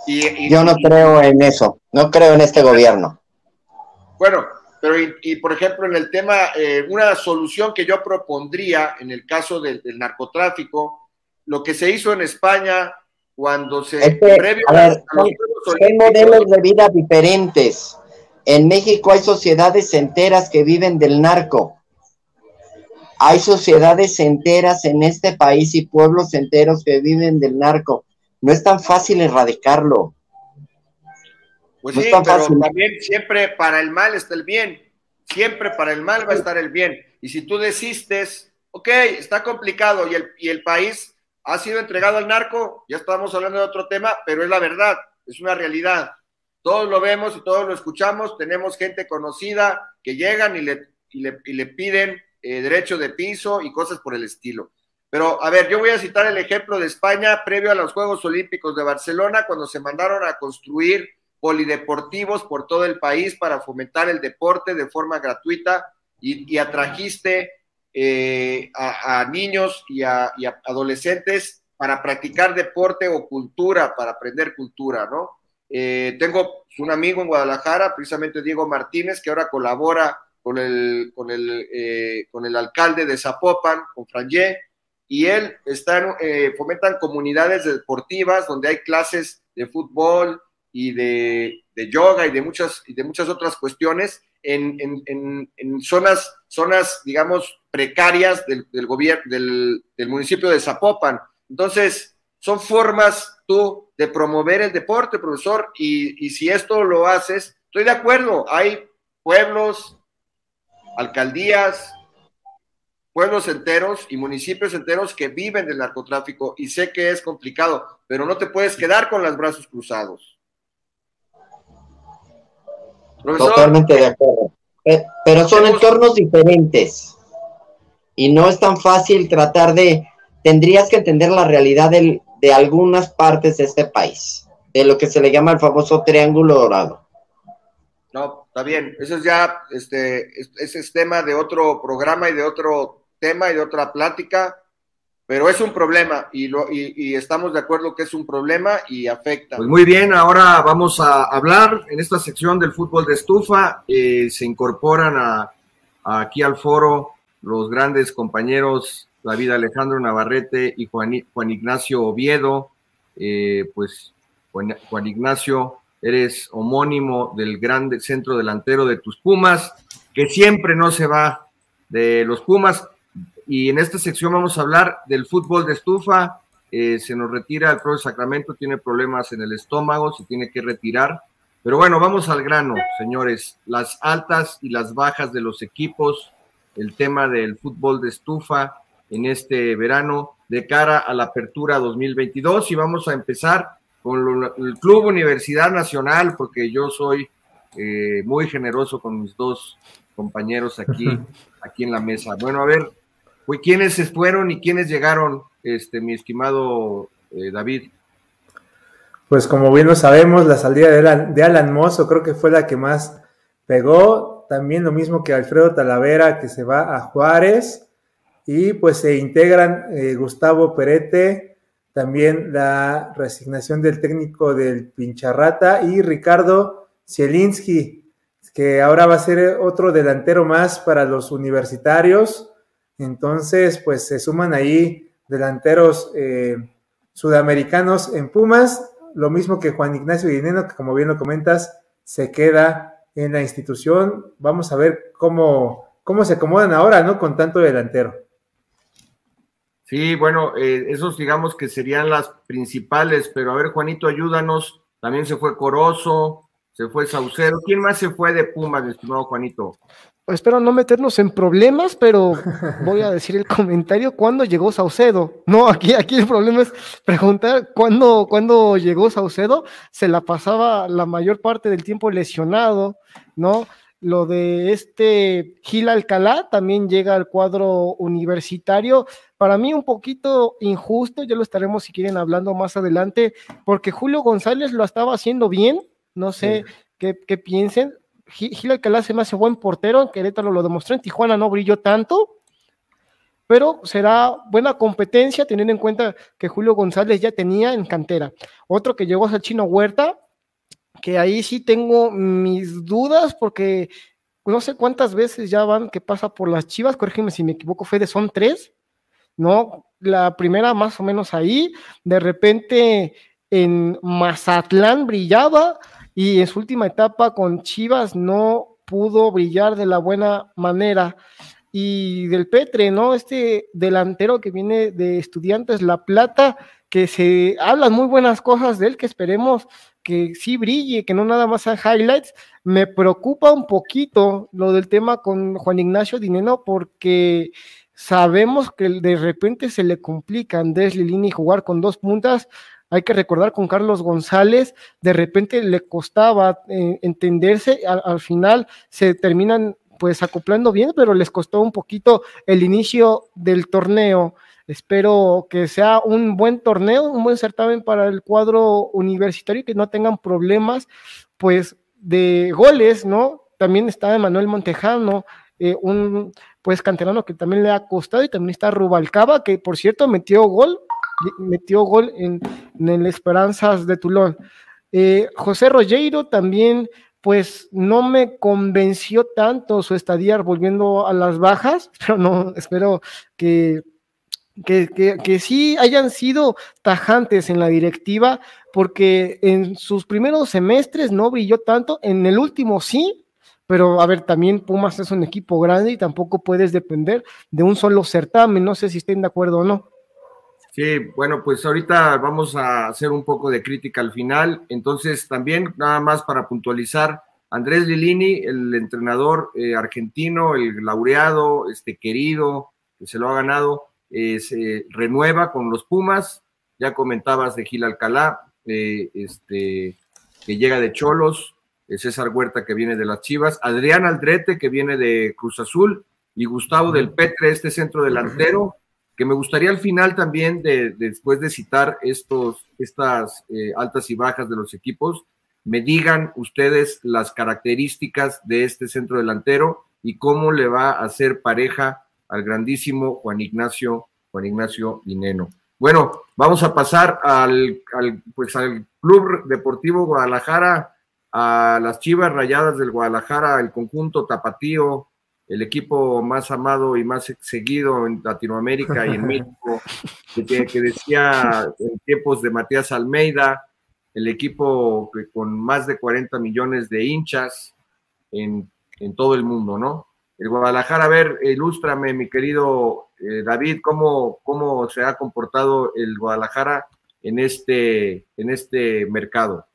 Yo no creo en eso, no creo en este gobierno. Bueno, pero y, por ejemplo en el tema, eh, una solución que yo propondría en el caso del, narcotráfico, lo que se hizo en España cuando se... hay modelos de vida diferentes. En México hay sociedades enteras que viven del narco. Hay sociedades enteras en este país y pueblos enteros que viven del narco. No es tan fácil erradicarlo. Pues sí, pero también siempre para el mal está el bien. Siempre para el mal va a estar el bien. Y si tú desistes, ok, está complicado y el, y el país ha sido entregado al narco, ya estamos hablando de otro tema, pero es la verdad, es una realidad. Todos lo vemos y todos lo escuchamos, tenemos gente conocida que llegan y le, piden eh, derecho de piso y cosas por el estilo. Pero, a ver, yo voy a citar el ejemplo de España previo a los Juegos Olímpicos de Barcelona, cuando se mandaron a construir polideportivos por todo el país para fomentar el deporte de forma gratuita y, atrajiste eh, a, niños y a, adolescentes para practicar deporte o cultura, para aprender cultura, ¿no? Eh, tengo un amigo en Guadalajara, precisamente Diego Martínez, que ahora colabora con el, con el, eh, con el alcalde de Zapopan, con Frangé, y él está, eh, fomentan comunidades deportivas donde hay clases de fútbol y de, yoga y de muchas, y de muchas otras cuestiones en, zonas, zonas, digamos, precarias del, gobierno, del, municipio de Zapopan. Entonces, son formas tú de promover el deporte, profesor, y, y si esto lo haces, estoy de acuerdo, hay pueblos, alcaldías, pueblos enteros y municipios enteros que viven del narcotráfico y sé que es complicado, pero no te puedes quedar con los brazos cruzados. Totalmente de acuerdo. Pero son entornos diferentes y no es tan fácil tratar de, tendrías que entender la realidad de algunas partes de este país, de lo que se le llama el famoso triángulo dorado. No, está bien, eso es ya, este, ese es tema de otro programa y de otro tema y de otra plática, pero es un problema y, lo, y, estamos de acuerdo que es un problema y afecta. Pues muy bien, ahora vamos a hablar en esta sección del fútbol de estufa. Eh, se incorporan a, aquí al foro los grandes compañeros David Alejandro Navarrete y Juan, Ignacio Oviedo. Eh, pues Juan, Ignacio, eres homónimo del gran centro delantero de tus Pumas, que siempre no se va de los Pumas y en esta sección vamos a hablar del fútbol de estufa. Eh, se nos retira el profe Sacramento, tiene problemas en el estómago, se tiene que retirar. Pero bueno, vamos al grano, señores. Las altas y las bajas de los equipos, el tema del fútbol de estufa en este verano de cara a la apertura 2022. Y vamos a empezar con el Club Universidad Nacional, porque yo soy eh, muy generoso con mis dos compañeros aquí, aquí en la mesa. Bueno, a ver, ¿Quiénes se fueron y quiénes llegaron, este, mi estimado eh, David? Pues como bien lo sabemos, la salida de Alan, de Alan Mozo creo que fue la que más pegó. También lo mismo que Alfredo Talavera, que se va a Juárez. Y pues se integran eh, Gustavo Perete, también la resignación del técnico del Pincharrata y Ricardo Zielinski, que ahora va a ser otro delantero más para los universitarios. Entonces, pues se suman ahí delanteros eh, sudamericanos en Pumas, lo mismo que Juan Ignacio Dineno, que como bien lo comentas, se queda en la institución. Vamos a ver cómo, cómo se acomodan ahora, ¿no? Con tanto delantero. Sí, bueno, eh, esos digamos que serían las principales, pero a ver, Juanito, ayúdanos. También se fue Corozo, se fue Saucedo. ¿Quién más se fue de Pumas, estimado Juanito? Espero no meternos en problemas, pero voy a decir el *laughs* comentario, ¿cuándo llegó Saucedo? No, aquí, aquí el problema es preguntar ¿cuándo, cuándo llegó Saucedo, se la pasaba la mayor parte del tiempo lesionado, ¿no? Lo de este Gil Alcalá también llega al cuadro universitario. Para mí un poquito injusto, ya lo estaremos si quieren hablando más adelante, porque Julio González lo estaba haciendo bien, no sé qué, qué piensen, Gil Alcalá se me hace buen portero, en Querétaro lo demostró, en Tijuana no brilló tanto, pero será buena competencia teniendo en cuenta que Julio González ya tenía en cantera. Otro que llegó a ser Chino Huerta, que ahí sí tengo mis dudas porque no sé cuántas veces ya van que pasa por las Chivas, corrígeme si me equivoco, Fede, son tres, ¿no? La primera más o menos ahí, de repente en Mazatlán brillaba, y en su última etapa con Chivas no pudo brillar de la buena manera. Y del Petre, ¿no? Este delantero que viene de Estudiantes La Plata, que se hablan muy buenas cosas de él, que esperemos que sí brille, que no nada más sean highlights. Me preocupa un poquito lo del tema con Juan Ignacio Dineno, porque sabemos que de repente se le complica a Andrés Lilini jugar con dos puntas hay que recordar con Carlos González, de repente le costaba eh, entenderse, al, final se terminan pues acoplando bien, pero les costó un poquito el inicio del torneo. Espero que sea un buen torneo, un buen certamen para el cuadro universitario que no tengan problemas pues de goles, ¿no? También está Manuel Montejano, eh, un pues canterano que también le ha costado y también está Rubalcaba, que por cierto metió gol metió gol en, el Esperanzas de Tulón. Eh, José Rogueiro también, pues no me convenció tanto su estadía volviendo a las bajas, *laughs* pero no, espero que que, que, que, sí hayan sido tajantes en la directiva, porque en sus primeros semestres no brilló tanto, en el último sí, pero a ver, también Pumas es un equipo grande y tampoco puedes depender de un solo certamen, no sé si estén de acuerdo o no. Sí, bueno, pues ahorita vamos a hacer un poco de crítica al final, entonces también nada más para puntualizar, Andrés Lilini, el entrenador eh, argentino, el laureado, este querido, que se lo ha ganado, eh, se renueva con los Pumas, ya comentabas de Gil Alcalá, eh, este, que llega de Cholos, César Huerta que viene de las Chivas, Adrián Aldrete que viene de Cruz Azul y Gustavo del Petre, este centro delantero, que me gustaría al final también, de, después de citar estos, estas eh, altas y bajas de los equipos, me digan ustedes las características de este centro delantero y cómo le va a hacer pareja al grandísimo Juan Ignacio, Juan Ignacio. Bueno, vamos a pasar al, al, pues al Club Deportivo Guadalajara a las Chivas Rayadas del Guadalajara, el conjunto tapatío, el equipo más amado y más seguido en Latinoamérica y en *laughs* México, que, decía en tiempos de Matías Almeida, el equipo con más de 40 millones de hinchas en, todo el mundo, ¿no? El Guadalajara, a ver, ilústrame, mi querido eh, David, cómo, cómo se ha comportado el Guadalajara en este, en este mercado.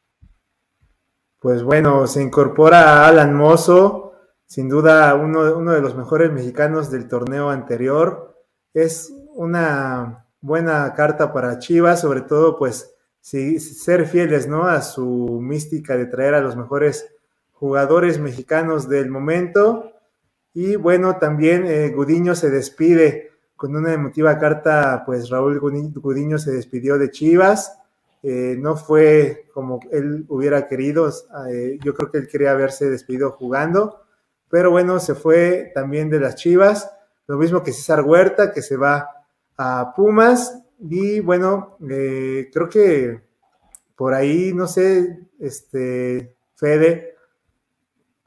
Pues bueno, se incorpora Alan Mozo, sin duda uno, de los mejores mexicanos del torneo anterior. Es una buena carta para Chivas, sobre todo pues ser fieles ¿no? a su mística de traer a los mejores jugadores mexicanos del momento. Y bueno, también eh, Gudiño se despide con una emotiva carta, pues Raúl Gudiño se despidió de Chivas eh, no fue como él hubiera querido. Eh, yo creo que él quería haberse despedido jugando, pero bueno, se fue también de las Chivas. Lo mismo que César Huerta, que se va a Pumas. Y bueno, eh, creo que por ahí, no sé, este, Fede,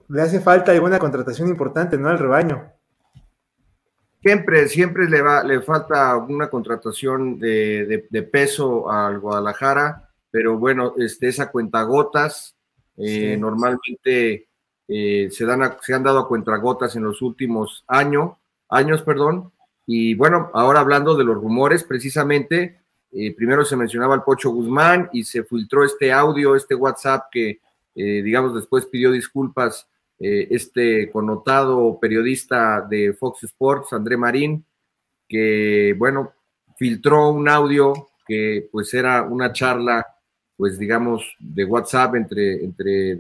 le hace falta alguna contratación importante, ¿no? Al rebaño. Siempre, siempre le, va, le falta una contratación de, peso al Guadalajara, pero bueno, este, esa cuentagotas, eh, normalmente eh, se, dan se han dado a cuentagotas en los últimos años, años, perdón, y bueno, ahora hablando de los rumores, precisamente, eh, primero se mencionaba el Pocho Guzmán y se filtró este audio, este WhatsApp que, digamos, después pidió disculpas eh, este connotado periodista de Fox Sports, André Marín, que, bueno, filtró un audio que pues era una charla, pues digamos, de WhatsApp entre, entre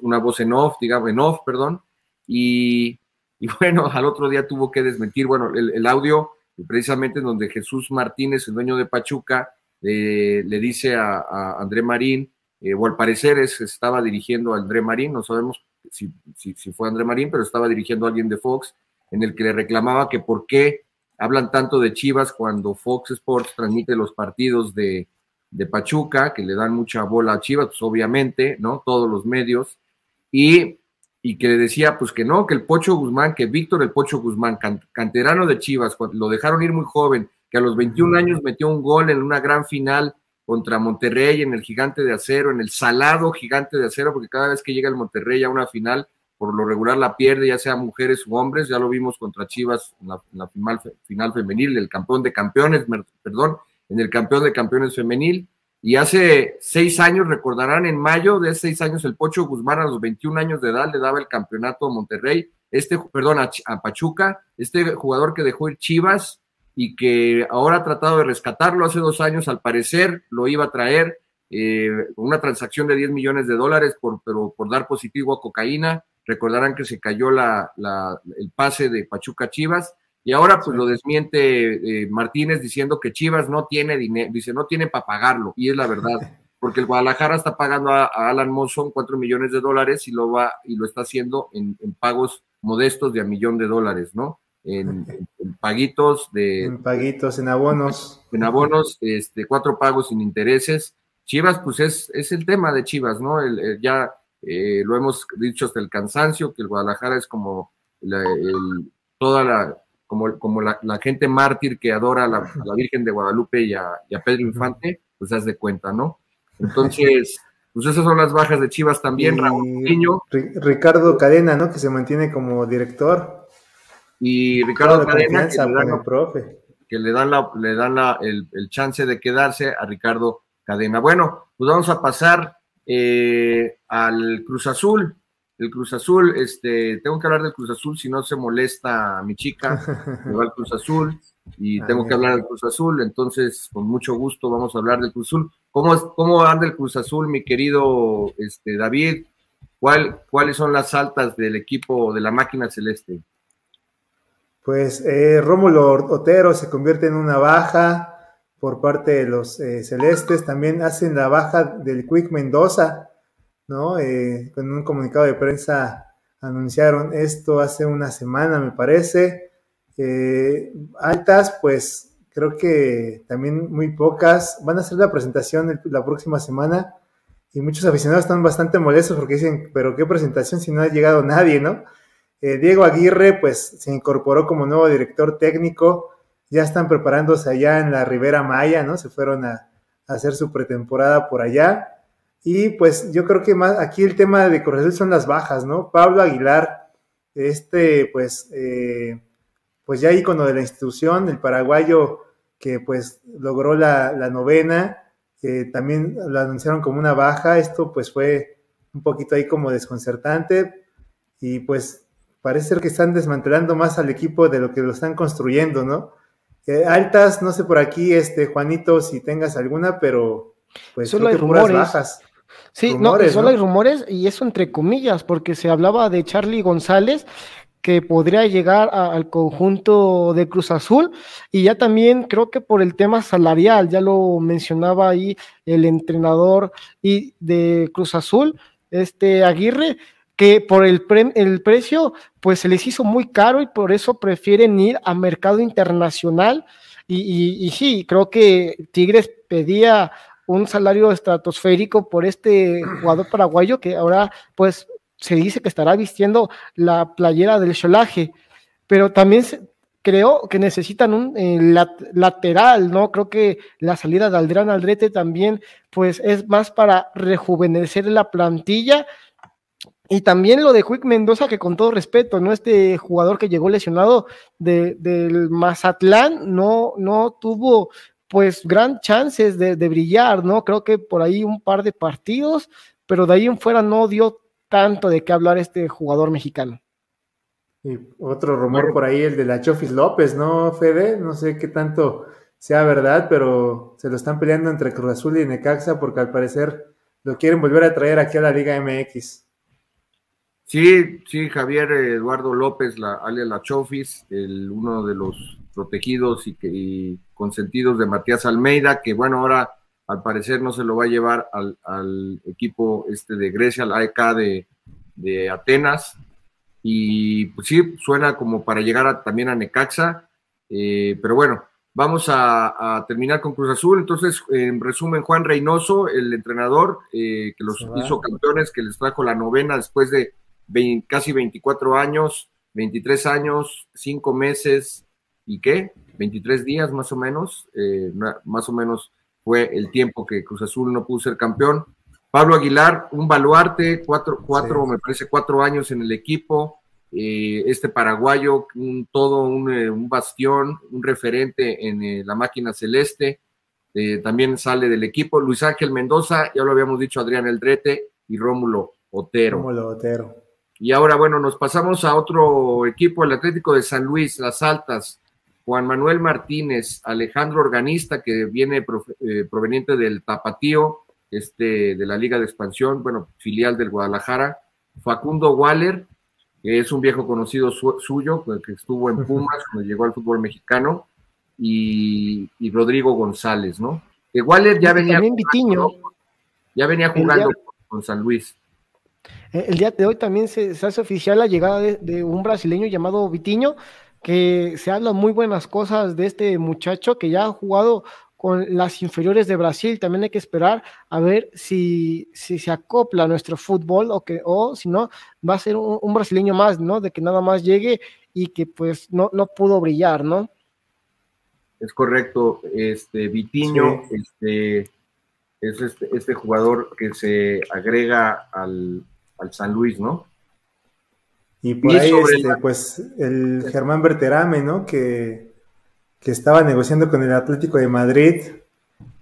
una voz en off, digamos, en off, perdón, y, *laughs* bueno, al otro día tuvo que desmentir, bueno, el, audio precisamente en donde Jesús Martínez, el dueño de Pachuca, eh, le dice a, André Marín, eh, o al parecer es, estaba dirigiendo a André Marín, no sabemos si, si, fue André Marín, pero estaba dirigiendo a alguien de Fox, en el que le reclamaba que por qué hablan tanto de Chivas cuando Fox Sports transmite los partidos de, de Pachuca, que le dan mucha bola a Chivas, pues obviamente, ¿no? Todos los medios, y, y, que le decía, pues que no, que el Pocho Guzmán, que Víctor el Pocho Guzmán, canterano de Chivas, lo dejaron ir muy joven, que a los 21 años metió un gol en una gran final contra Monterrey en el gigante de acero, en el salado gigante de acero, porque cada vez que llega el Monterrey a una final, por lo regular la pierde, ya sea mujeres u hombres, ya lo vimos contra Chivas en la, final, final, femenil, el campeón de campeones, perdón, en el campeón de campeones femenil. Y hace seis años, recordarán, en mayo de seis años, el Pocho Guzmán a los 21 años de edad le daba el campeonato a Monterrey, este, perdón, a Pachuca, este jugador que dejó ir Chivas, y que ahora ha tratado de rescatarlo. Hace dos años, al parecer, lo iba a traer eh, una transacción de 10 millones de dólares por, pero por dar positivo a cocaína. Recordarán que se cayó la, el pase de Pachuca Chivas y ahora pues lo desmiente eh, Martínez diciendo que Chivas no tiene dinero, dice no tiene para pagarlo y es la verdad, *laughs* porque el Guadalajara está pagando a, Alan Monson 4 millones de dólares y lo va y lo está haciendo en, en pagos modestos de a millón de dólares, ¿no? *laughs* en, paguitos de... En paguitos, en abonos. En abonos, este, cuatro pagos sin intereses. Chivas, pues es, es el tema de Chivas, ¿no? El, ya eh, lo hemos dicho hasta el cansancio, que el Guadalajara es como toda la, como, como la, gente mártir que adora a la, Virgen de Guadalupe y a, Pedro Infante, pues haz de cuenta, ¿no? Entonces, pues esas son las bajas de Chivas también, Raúl Niño. Ricardo Cadena, ¿no? Que se mantiene como director. Y Ricardo Cadena, que le dan, profe. Que le dan, la, le dan la, el, el, chance de quedarse a Ricardo Cadena. Bueno, pues vamos a pasar eh, al Cruz Azul el Cruz Azul, este, tengo que hablar del Cruz Azul, si no se molesta mi chica, me va el Cruz Azul y *laughs* tengo que hablar del Cruz Azul, entonces con mucho gusto vamos a hablar del Cruz Azul. ¿Cómo, cómo anda el Cruz Azul, mi querido este, David? ¿Cuál, ¿Cuáles son las altas del equipo de la máquina celeste? Pues eh, Rómulo Otero se convierte en una baja por parte de los eh, celestes, también hacen la baja del Quick Mendoza, ¿no? Eh, un comunicado de prensa anunciaron esto hace una semana, me parece. Eh, altas, pues creo que también muy pocas. Van a hacer la presentación la próxima semana y muchos aficionados están bastante molestos porque dicen, pero qué presentación si no ha llegado nadie, ¿no? Eh, Diego Aguirre, pues se incorporó como nuevo director técnico. Ya están preparándose allá en la Ribera Maya, ¿no? Se fueron a hacer su pretemporada por allá. Y pues yo creo que más aquí el tema de Cruz son las bajas, ¿no? Pablo Aguilar, este, pues, eh, pues ya ícono de la institución, el paraguayo que pues logró la, novena, también lo anunciaron como una baja, esto pues fue un poquito ahí como desconcertante y pues parece ser que están desmantelando más al equipo de lo que lo están construyendo, ¿no? Eh, altas, no sé por aquí, este Juanito, si tengas alguna, pero pues Solo hay rumores. bajas. Sí, no, solo hay rumores y eso entre comillas, porque se hablaba de Charlie González que podría llegar al conjunto de Cruz Azul y ya también creo que por el tema salarial, ya lo mencionaba ahí el entrenador y de Cruz Azul, este Aguirre, que por el, el precio pues se les hizo muy caro y por eso prefieren ir a mercado internacional. Y, y sí, creo que Tigres pedía un salario estratosférico por este jugador paraguayo que ahora pues se dice que estará vistiendo la playera del Cholaje, pero también creo que necesitan un eh, lateral, ¿no? Creo que la salida de Aldrán Aldrete también pues es más para rejuvenecer la plantilla. Y también lo de Juic Mendoza, que con todo respeto, ¿no? Este jugador que llegó lesionado del Mazatlán no, no tuvo pues gran chances de, brillar, ¿no? Creo que por ahí un par de partidos, pero de ahí en fuera no dio tanto de qué hablar este jugador mexicano. Y otro rumor por ahí, el de la Chofis López, ¿no, Fede? No sé qué tanto sea verdad, pero se lo están peleando entre Cruz Azul y Necaxa porque al parecer lo quieren volver a traer aquí a la Liga MX. Sí, sí, Javier Eduardo López, la, alias La Chofis, el, uno de los protegidos y, que, consentidos de Matías Almeida, que bueno, ahora al parecer no se lo va a llevar al, equipo este de Grecia, la AEK de, Atenas. Y pues sí, suena como para llegar también a Necaxa. Eh, pero bueno, vamos a, terminar con Cruz Azul. Entonces, en resumen, Juan Reynoso, el entrenador eh, que los hizo campeones, que les trajo la novena después de casi 24 años, 23 años, 5 meses, ¿y qué? 23 días más o menos, eh, más o menos fue el tiempo que Cruz Azul no pudo ser campeón. Pablo Aguilar, un baluarte, cuatro, cuatro me parece cuatro años en el equipo, eh, este paraguayo, un, todo eh, un, bastión, un referente en la máquina celeste, también sale del equipo. Luis Ángel Mendoza, ya lo habíamos dicho, Adrián Eldrete y Rómulo Otero. Rómulo Otero. Y ahora, bueno, nos pasamos a otro equipo, el Atlético de San Luis, Las Altas. Juan Manuel Martínez, Alejandro Organista, que viene eh, proveniente del Tapatío, este, de la Liga de Expansión, bueno, filial del Guadalajara, Facundo Waller, que es un viejo conocido suyo, pues, que estuvo en Pumas cuando llegó al fútbol mexicano, y, Rodrigo González, ¿no? Que Waller ya venía, jugando, ya venía jugando con San Luis. Eh, el día de hoy también se, hace oficial la llegada de, de, un brasileño llamado Vitiño, que se hablan muy buenas cosas de este muchacho que ya ha jugado con las inferiores de Brasil. También hay que esperar a ver si, si se acopla a nuestro fútbol o, que, o si no, va a ser un, brasileño más, ¿no? De que nada más llegue y que pues no, no pudo brillar, ¿no? Es correcto, este Vitiño, este es este, este, jugador que se agrega al, San Luis, ¿no? Y por ahí, este, pues, el Germán Berterame, ¿no? Que, que estaba negociando con el Atlético de Madrid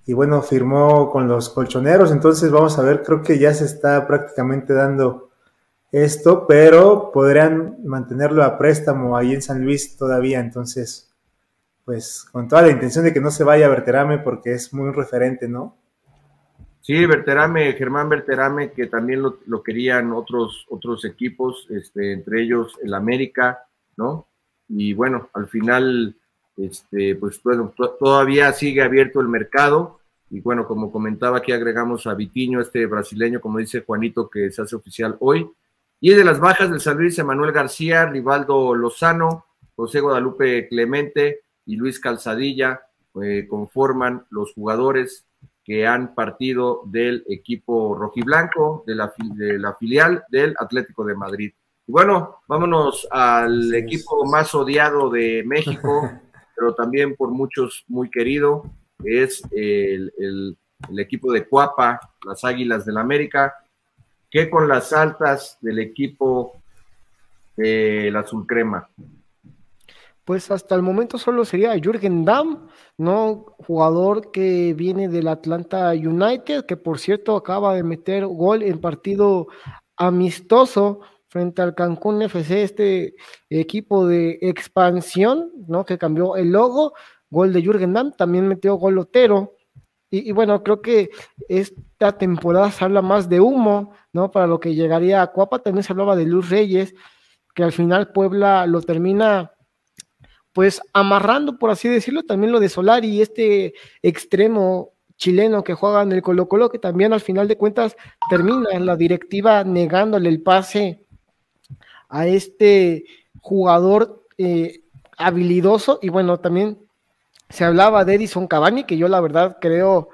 y bueno, firmó con los colchoneros, entonces vamos a ver, creo que ya se está prácticamente dando esto, pero podrían mantenerlo a préstamo ahí en San Luis todavía, entonces, pues con toda la intención de que no se vaya a Berterame porque es muy referente, ¿no? Sí, Berterame, Germán Berterame, que también lo, querían otros, otros equipos, este, entre ellos el América, ¿no? Y bueno, al final, este, pues bueno, todavía sigue abierto el mercado. Y bueno, como comentaba, aquí agregamos a Vitiño, este brasileño, como dice Juanito, que se hace oficial hoy. Y de las bajas del San Luis, Emanuel García, Rivaldo Lozano, José Guadalupe Clemente y Luis Calzadilla eh, conforman los jugadores que han partido del equipo rojiblanco, de la, de la filial del Atlético de Madrid. Y bueno, vámonos al equipo más odiado de México, *laughs* pero también por muchos muy querido, es el, el equipo de Cuapa, las Águilas del América, que con las altas del equipo del Azul Crema. Pues hasta el momento solo sería Jürgen Damm, ¿no? Jugador que viene del Atlanta United, que por cierto acaba de meter gol en partido amistoso frente al Cancún FC, este equipo de expansión, ¿no? Que cambió el logo, gol de Jürgen Damm, también metió gol Otero. Y, y, bueno, creo que esta temporada se habla más de humo, ¿no? Para lo que llegaría a Cuapa, también se hablaba de Luz Reyes, que al final Puebla lo termina pues amarrando, por así decirlo, también lo de Solari, este extremo chileno que juega en el Colo Colo, que también al final de cuentas termina en la directiva negándole el pase a este jugador eh, habilidoso y bueno, también se hablaba de Edison Cavani, que yo la verdad creo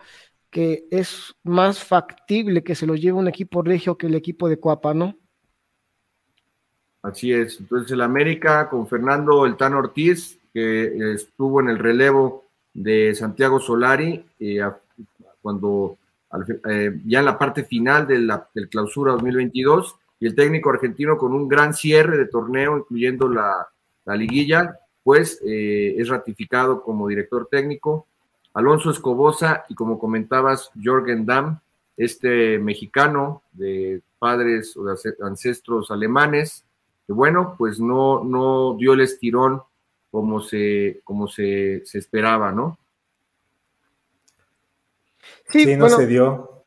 que es más factible que se lo lleve un equipo regio que el equipo de Cuapa, ¿no? Así es. Entonces el América con Fernando El Tan Ortiz, que estuvo en el relevo de Santiago Solari, eh, cuando eh, ya en la parte final de la, del clausura 2022, y el técnico argentino con un gran cierre de torneo, incluyendo la, liguilla, pues eh, es ratificado como director técnico. Alonso Escobosa y como comentabas, Jorgen Damm, este mexicano de padres o de ancestros alemanes, bueno, pues no, no dio el estirón como se, como se, esperaba, ¿no? Sí, no se dio.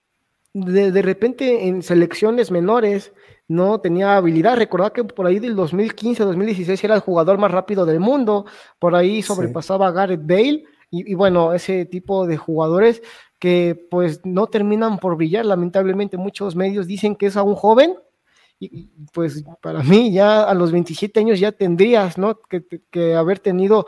De, de, repente en selecciones menores no tenía habilidad. Recordad que por ahí del 2015-2016 era el jugador más rápido del mundo. Por ahí sobrepasaba a Gareth Bale. Y, y, bueno, ese tipo de jugadores que pues no terminan por brillar. Lamentablemente muchos medios dicen que es aún joven pues para mí ya a los 27 años ya tendrías, ¿no? Que, haber tenido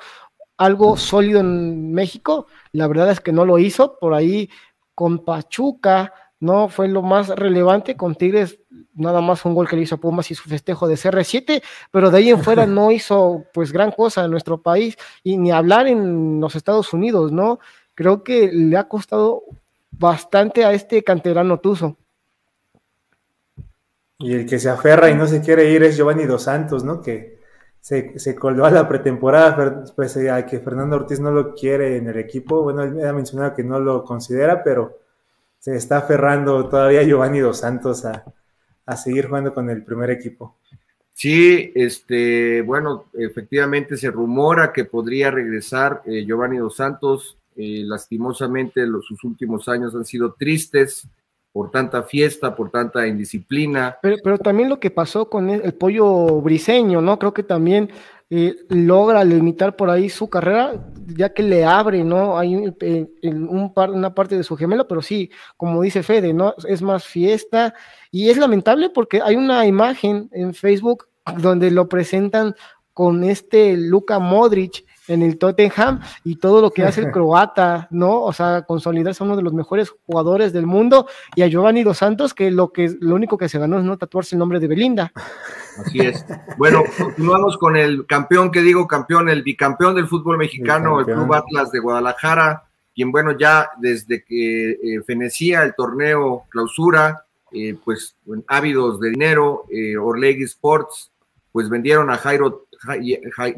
algo sólido en México. La verdad es que no lo hizo. Por ahí con Pachuca, ¿no? Fue lo más relevante. Con Tigres, nada más un gol que le hizo a Pumas y su festejo de CR7, pero de ahí en fuera no *laughs* hizo pues gran cosa en nuestro país y ni hablar en los Estados Unidos, ¿no? Creo que le ha costado bastante a este canterano Tuzo. Y el que se aferra y no se quiere ir es Giovanni Dos Santos, ¿no? Que se, se coló a la pretemporada, pues a que Fernando Ortiz no lo quiere en el equipo. Bueno, él ha mencionado que no lo considera, pero se está aferrando todavía Giovanni Dos Santos a, seguir jugando con el primer equipo. Sí, este, bueno, efectivamente se rumora que podría regresar eh, Giovanni Dos Santos. Eh, lastimosamente, sus últimos años han sido tristes por tanta fiesta, por tanta indisciplina. Pero, también lo que pasó con el, pollo briseño, ¿no? Creo que también eh, logra limitar por ahí su carrera, ya que le abre, ¿no? Hay eh, un par, una parte de su gemelo, pero sí, como dice Fede, ¿no? Es más fiesta y es lamentable porque hay una imagen en Facebook donde lo presentan con este Luka Modric en el Tottenham y todo lo que hace el *laughs* croata, ¿no? O sea, consolidarse a uno de los mejores jugadores del mundo y a Giovanni Dos Santos que lo que lo único que se ganó es no tatuarse el nombre de Belinda. Así es. Bueno, continuamos con el campeón que digo campeón, el bicampeón del fútbol mexicano, el, Club Atlas de Guadalajara, quien bueno, ya desde que eh, fenecía el torneo clausura, eh, pues ávidos de dinero, eh, Orlegui Sports, pues vendieron a Jairo,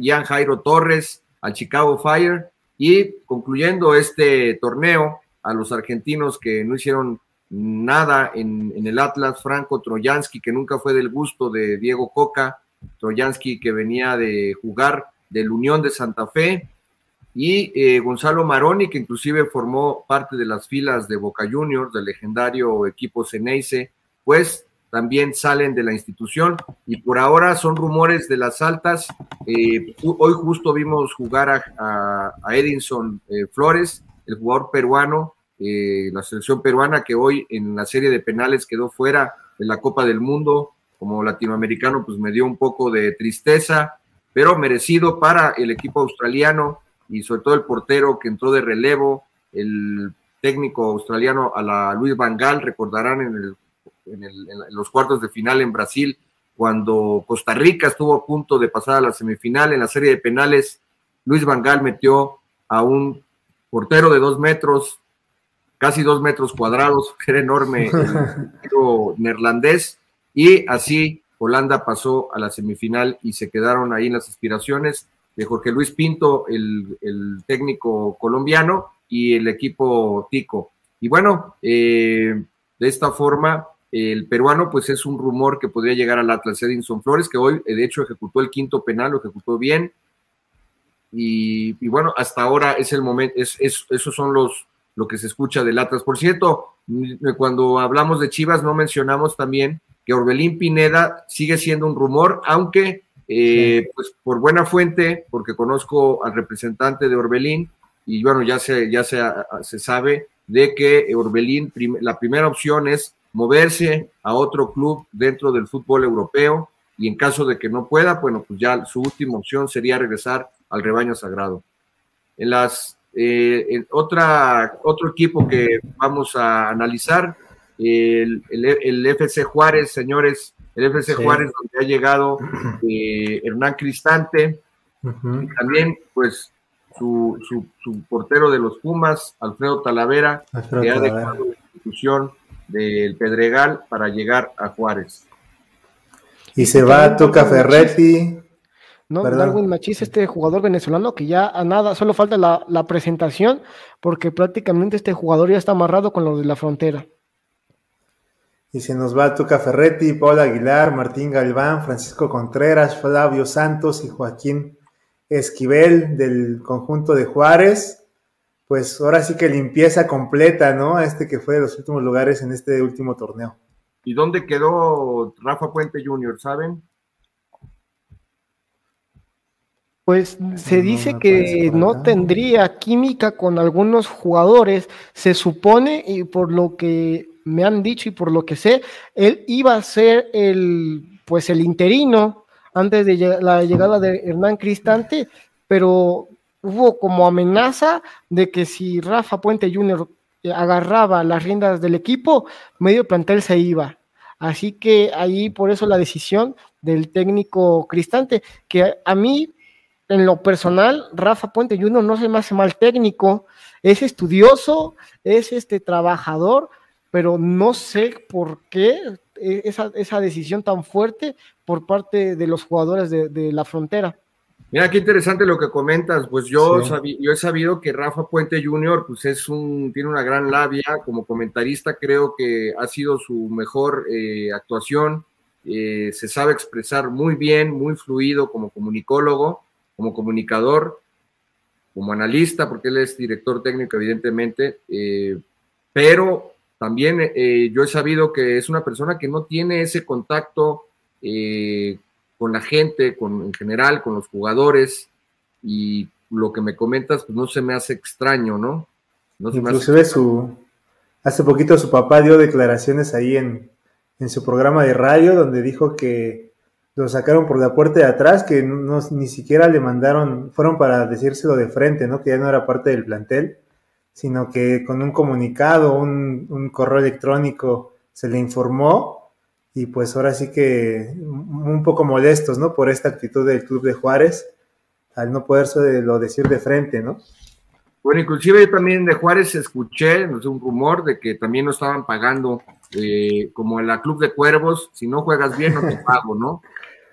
Jan Jairo Torres, al Chicago Fire. Y concluyendo este torneo a los argentinos que no hicieron nada en, el Atlas, Franco Troyansky, que nunca fue del gusto de Diego Coca, Troyansky que venía de jugar del Unión de Santa Fe, y eh, Gonzalo Maroni, que inclusive formó parte de las filas de Boca Juniors, del legendario equipo Ceneice, pues también salen de la institución y por ahora son rumores de las altas. Eh, hoy justo vimos jugar a, Edinson eh, Flores, el jugador peruano, eh, la selección peruana que hoy en la serie de penales quedó fuera de la Copa del Mundo. Como latinoamericano, pues me dio un poco de tristeza, pero merecido para el equipo australiano y sobre todo el portero que entró de relevo, el técnico australiano a la Luis Vangal, recordarán en el en, los cuartos de final en Brasil, cuando Costa Rica estuvo a punto de pasar a la semifinal en la serie de penales, Luis Vangal metió a un portero de dos metros, casi dos metros cuadrados, *laughs* que era enorme, el neerlandés, y así Holanda pasó a la semifinal y se quedaron ahí en las aspiraciones de Jorge Luis Pinto, el, técnico colombiano, y el equipo Tico. Y bueno, eh, de esta forma el peruano, pues es un rumor que podría llegar al Atlas Edinson Flores, que hoy de hecho ejecutó el quinto penal, lo ejecutó bien. Y, bueno, hasta ahora es el momento, es, esos son los lo que se escucha del Atlas. Por cierto, cuando hablamos de Chivas no mencionamos también que Orbelín Pineda sigue siendo un rumor, aunque eh, pues por buena fuente, porque conozco al representante de Orbelín, y bueno, ya se, ya se, se sabe de que Orbelín, la primera opción es moverse a otro club dentro del fútbol europeo y en caso de que no pueda, bueno, pues ya su última opción sería regresar al rebaño sagrado. En las eh, otra, otro equipo que vamos a analizar, el, el, FC Juárez, señores, el FC Juárez, donde ha llegado eh, Hernán Cristante, y también pues su, su, portero de los Pumas, Alfredo Talavera, que ha dejado la institución del Pedregal para llegar a Juárez. Y se va Toca Ferretti. No, Darwin Machis, este jugador venezolano que ya a nada, solo falta la, presentación, porque prácticamente este jugador ya está amarrado con lo de la frontera. Y se nos va Tuca Ferretti, Paul Aguilar, Martín Galván, Francisco Contreras, Flavio Santos y Joaquín Esquivel del conjunto de Juárez pues ahora sí que limpieza completa, ¿no? Este que fue de los últimos lugares en este último torneo. ¿Y dónde quedó Rafa Puente Jr., saben? Pues se dice que no tendría química con algunos jugadores, se supone, y por lo que me han dicho y por lo que sé, él iba a ser el, pues el interino antes de la llegada de Hernán Cristante, pero hubo como amenaza de que si Rafa Puente Jr. Eh, agarraba las riendas del equipo, medio plantel se iba. Así que ahí por eso la decisión del técnico Cristante, que a mí, en lo personal, Rafa Puente Jr. no se me hace mal técnico, es estudioso, es este trabajador, pero no sé por qué eh, esa, decisión tan fuerte por parte de los jugadores de la frontera. Mira, qué interesante lo que comentas. Pues yo, yo he sabido que Rafa Puente Jr. pues es un, tiene una gran labia. Como comentarista creo que ha sido su mejor eh, actuación. Eh, se sabe expresar muy bien, muy fluido como comunicólogo, como comunicador, como analista, porque él es director técnico evidentemente. Eh, pero también yo he sabido que es una persona que no tiene ese contacto con la gente, con, en general, con los jugadores, y lo que me comentas, pues no se me hace extraño, ¿no? no Inclusive su, hace poquito su papá dio declaraciones ahí en, en su programa de radio donde dijo que lo sacaron por la puerta de atrás, que no, ni siquiera le mandaron, fueron para decírselo de frente, ¿no? Que ya no era parte del plantel, sino que con un comunicado, un, un correo electrónico se le informó y pues ahora sí que un poco molestos, ¿no? Por esta actitud del club de Juárez, al no poderse lo decir de frente, ¿no? Bueno, inclusive yo también de Juárez escuché, no sé, un rumor de que también no estaban pagando, eh, como en la Club de Cuervos, si no juegas bien no te *laughs* pago, ¿no?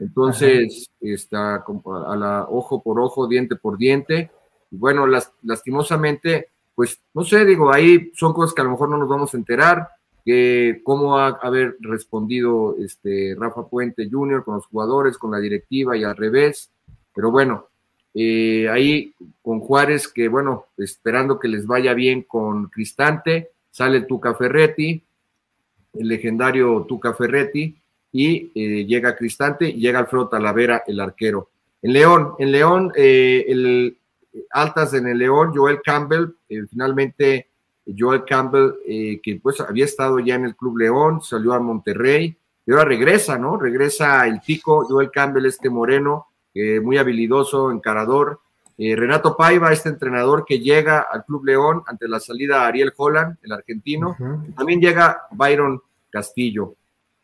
Entonces, está a la ojo por ojo, diente por diente. Y bueno, las, lastimosamente, pues no sé, digo, ahí son cosas que a lo mejor no nos vamos a enterar que cómo ha haber respondido este Rafa Puente Jr. con los jugadores, con la directiva y al revés. Pero bueno, eh, ahí con Juárez, que bueno, esperando que les vaya bien con Cristante, sale Tuca Ferretti, el legendario Tuca Ferretti, y eh, llega Cristante, y llega Alfredo Talavera, el arquero. En León, en León, eh, el, altas en el León, Joel Campbell, finalmente Joel Campbell, eh, que pues había estado ya en el Club León, salió a Monterrey, y ahora regresa, ¿no? Regresa el pico, Joel Campbell, este moreno, eh, muy habilidoso, encarador. Eh, Renato Paiva, este entrenador que llega al Club León ante la salida Ariel Holland, el argentino. También llega Byron Castillo.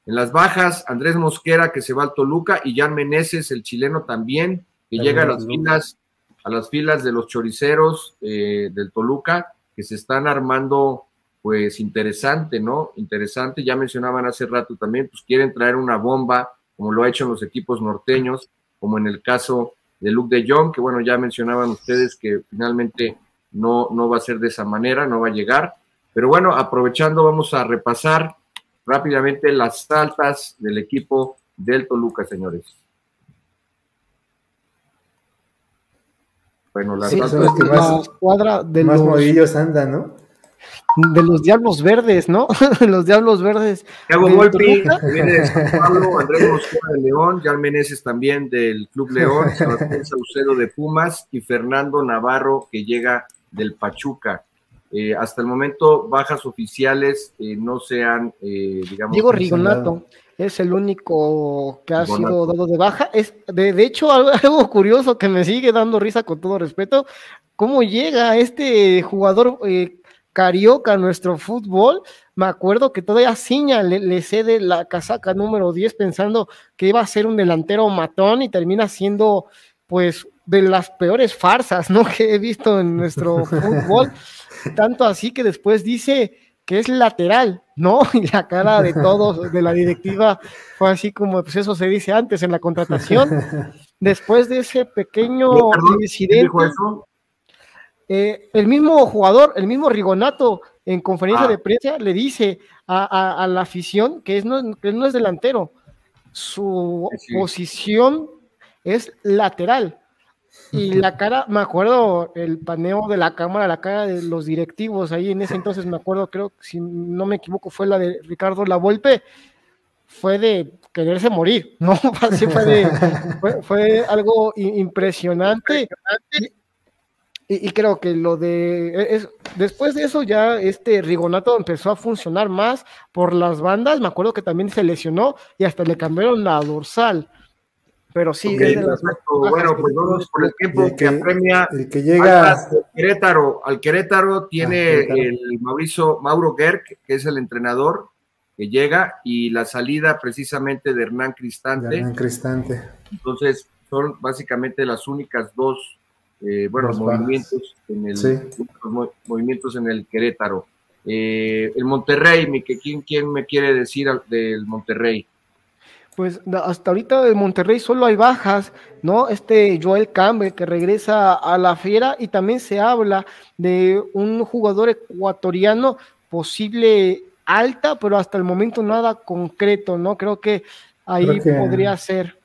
En las bajas, Andrés Mosquera, que se va al Toluca, y Jan Meneses, el chileno también, que llega a las filas, a las filas de los choriceros del Toluca se están armando, pues interesante, ¿no? Interesante, ya mencionaban hace rato también, pues quieren traer una bomba, como lo ha hecho en los equipos norteños, como en el caso de Luke de Jong, que bueno, ya mencionaban ustedes que finalmente no, no va a ser de esa manera, no va a llegar. Pero bueno, aprovechando, vamos a repasar rápidamente las altas del equipo del Toluca, señores. Bueno, la, cuadra de más los andan, ¿no? De los Diablos Verdes, ¿no? *laughs* los Diablos Verdes. Thiago Volpi, viene de San Pablo, Andrés Mosquera de León, Jan Meneses también del Club León, *laughs* Sebastián Saucedo de Pumas y Fernando Navarro que llega del Pachuca. Eh, hasta el momento, bajas oficiales eh, no se han, eh, digamos. Diego Rigonato es el único que ha sido dado de baja. Es, de, de, hecho, *laughs* algo, curioso que me sigue dando risa con todo respeto, cómo llega este jugador eh, carioca a nuestro fútbol. Me acuerdo que todavía Ciña le, le, cede la casaca número 10 pensando que iba a ser un delantero matón y termina siendo, pues, de las peores farsas, ¿no? *laughs* Que he visto en nuestro *laughs* fútbol. Tanto así que después dice que es lateral, ¿no? *laughs* Y la cara de todos, de la directiva, fue así como, pues eso se dice antes en la contratación. Después de ese pequeño incidente, eh, el mismo jugador, el mismo Rigonato, en conferencia ah. de prensa, le dice a, la afición que, es, no, que no es delantero, su posición es lateral. Y la cara, me acuerdo el paneo de la cámara, la cara de los directivos ahí en ese entonces, me acuerdo, creo que si no me equivoco, fue la de Ricardo Lavolpe, fue de quererse morir, *laughs* ¿no? fue, fue, algo impresionante. Y, y, creo que lo de. E, es, después de eso, ya este Rigonato empezó a funcionar más por las bandas. Me acuerdo que también se lesionó y hasta le cambiaron la dorsal. Pero sí, bueno, pues vamos por el tiempo que, apremia el que llega al Querétaro. Al Querétaro tiene el Mauricio Mauro Gerg, que es el entrenador que llega, y la salida precisamente de Hernán Cristante. Hernán Cristante. Entonces, son básicamente las únicas dos, eh, bueno, movimientos en el movimientos en el Querétaro. Eh, el Monterrey, ¿quién, ¿quién me quiere decir del Monterrey? Pues hasta ahorita de Monterrey solo hay bajas, ¿no? Este Joel Campbell que regresa a la fiera y también se habla de un jugador ecuatoriano posible alta, pero hasta el momento nada concreto, ¿no? Creo que ahí podría ser.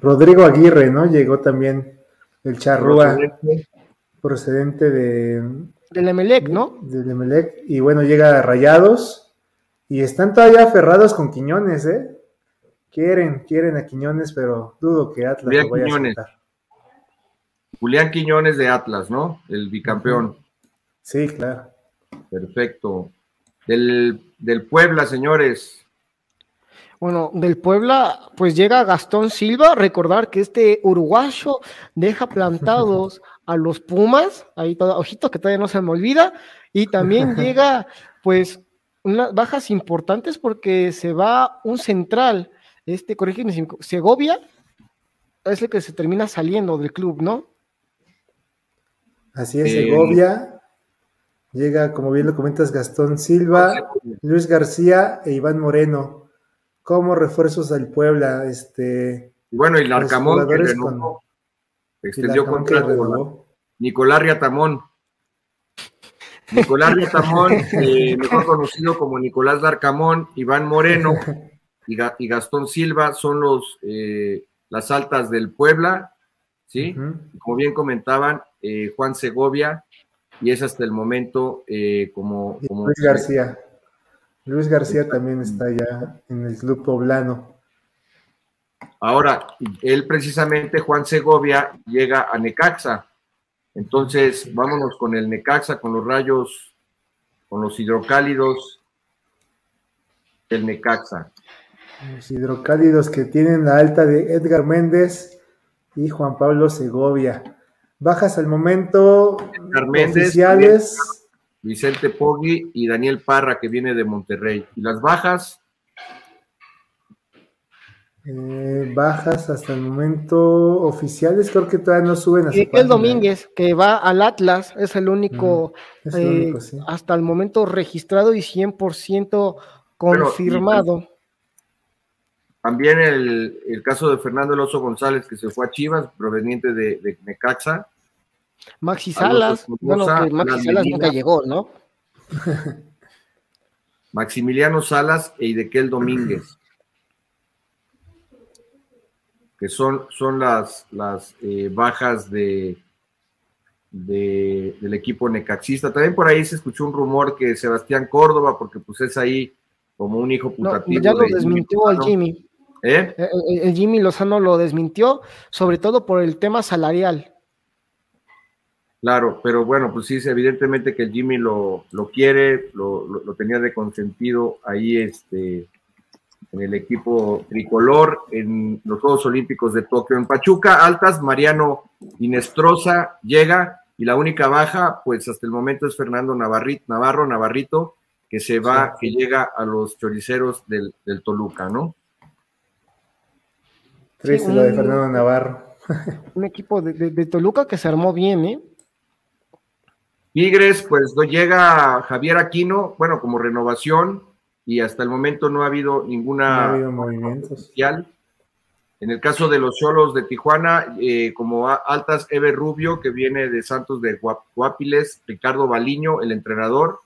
Rodrigo Aguirre, ¿no? Llegó también el charrúa procedente, de... Del Emelec, ¿no? Del Emelec. Y bueno, llega a Rayados y están todavía aferrados con Quiñones, ¿eh? Quieren, quieren a Quiñones, pero dudo que Atlas lo vaya Quiñones. a Julián Quiñones de Atlas, ¿no? El bicampeón. Sí, claro. Perfecto. Del, del Puebla, señores. Bueno, del Puebla, pues llega Gastón Silva. Recordar que este uruguayo deja plantados *laughs* a los Pumas. Ahí todo, ojito que todavía no se me olvida. Y también *laughs* llega, pues, unas bajas importantes porque se va un central, este, corrígeme, Segovia, es el que se termina saliendo del club, ¿no? Así es, Segovia. Llega, como bien lo comentas, Gastón Silva, Luis García e Iván Moreno como refuerzos al Puebla. Este, bueno, y Larcamón que extendió contrato Nicolás Riatamón. Nicolás Riatamón, *laughs* eh, mejor conocido como Nicolás Larcamón, Iván Moreno *laughs* y, Gastón Silva son los eh, las altas del Puebla, ¿sí? Como bien comentaban, eh, Juan Segovia, y es hasta el momento como, como, Luis García. Luis García también está ya en el club poblano. Ahora, él precisamente, Juan Segovia, llega a Necaxa. Entonces, vámonos con el Necaxa, con los rayos, con los hidrocálidos del Necaxa. Los hidrocálidos que tienen la alta de Edgar Méndez y Juan Pablo Segovia. Bajas al momento Edgar Méndez, oficiales. Vicente Poggi y Daniel Parra, que viene de Monterrey. ¿Y las bajas? Eh, bajas hasta el momento oficiales, creo que todavía no suben a El Domínguez, que va al Atlas, es el único, eh, hasta el momento registrado y 100% confirmado. También el, caso de Fernando Eloso González, que se fue a Chivas, proveniente de, de Necaxa, Maxi Salas, bueno, que Maxi Salas nunca llegó, ¿no? *laughs* Maximiliano Salas e Idequel Domínguez, que son, son las, las eh, bajas de, del equipo necaxista. También por ahí se escuchó un rumor que Sebastián Córdoba, porque pues es ahí como un hijo putativo. ya lo desmintió al Jimmy. ¿Eh? el Jimmy Lozano lo desmintió, sobre todo por el tema salarial. Claro, pero bueno, pues sí, evidentemente que el Jimmy lo, lo quiere, lo, lo, tenía de consentido ahí este, en el equipo tricolor, en los Juegos Olímpicos de Tokio. En Pachuca, altas, Mariano Inestrosa llega y la única baja, pues hasta el momento es Fernando Navarrito, Navarro, Navarrito, que se va, que llega a los choriceros del, Toluca, ¿no? Triste lo de Fernando Navarro. *laughs* un equipo de, de Toluca que se armó bien, ¿eh? Tigres, pues no llega Javier Aquino, bueno, como renovación, y hasta el momento no ha habido ninguna no En el caso de los solos de Tijuana, eh, como altas, Ever Rubio, que viene de Santos de Guapiles, Ricardo Baliño, el entrenador,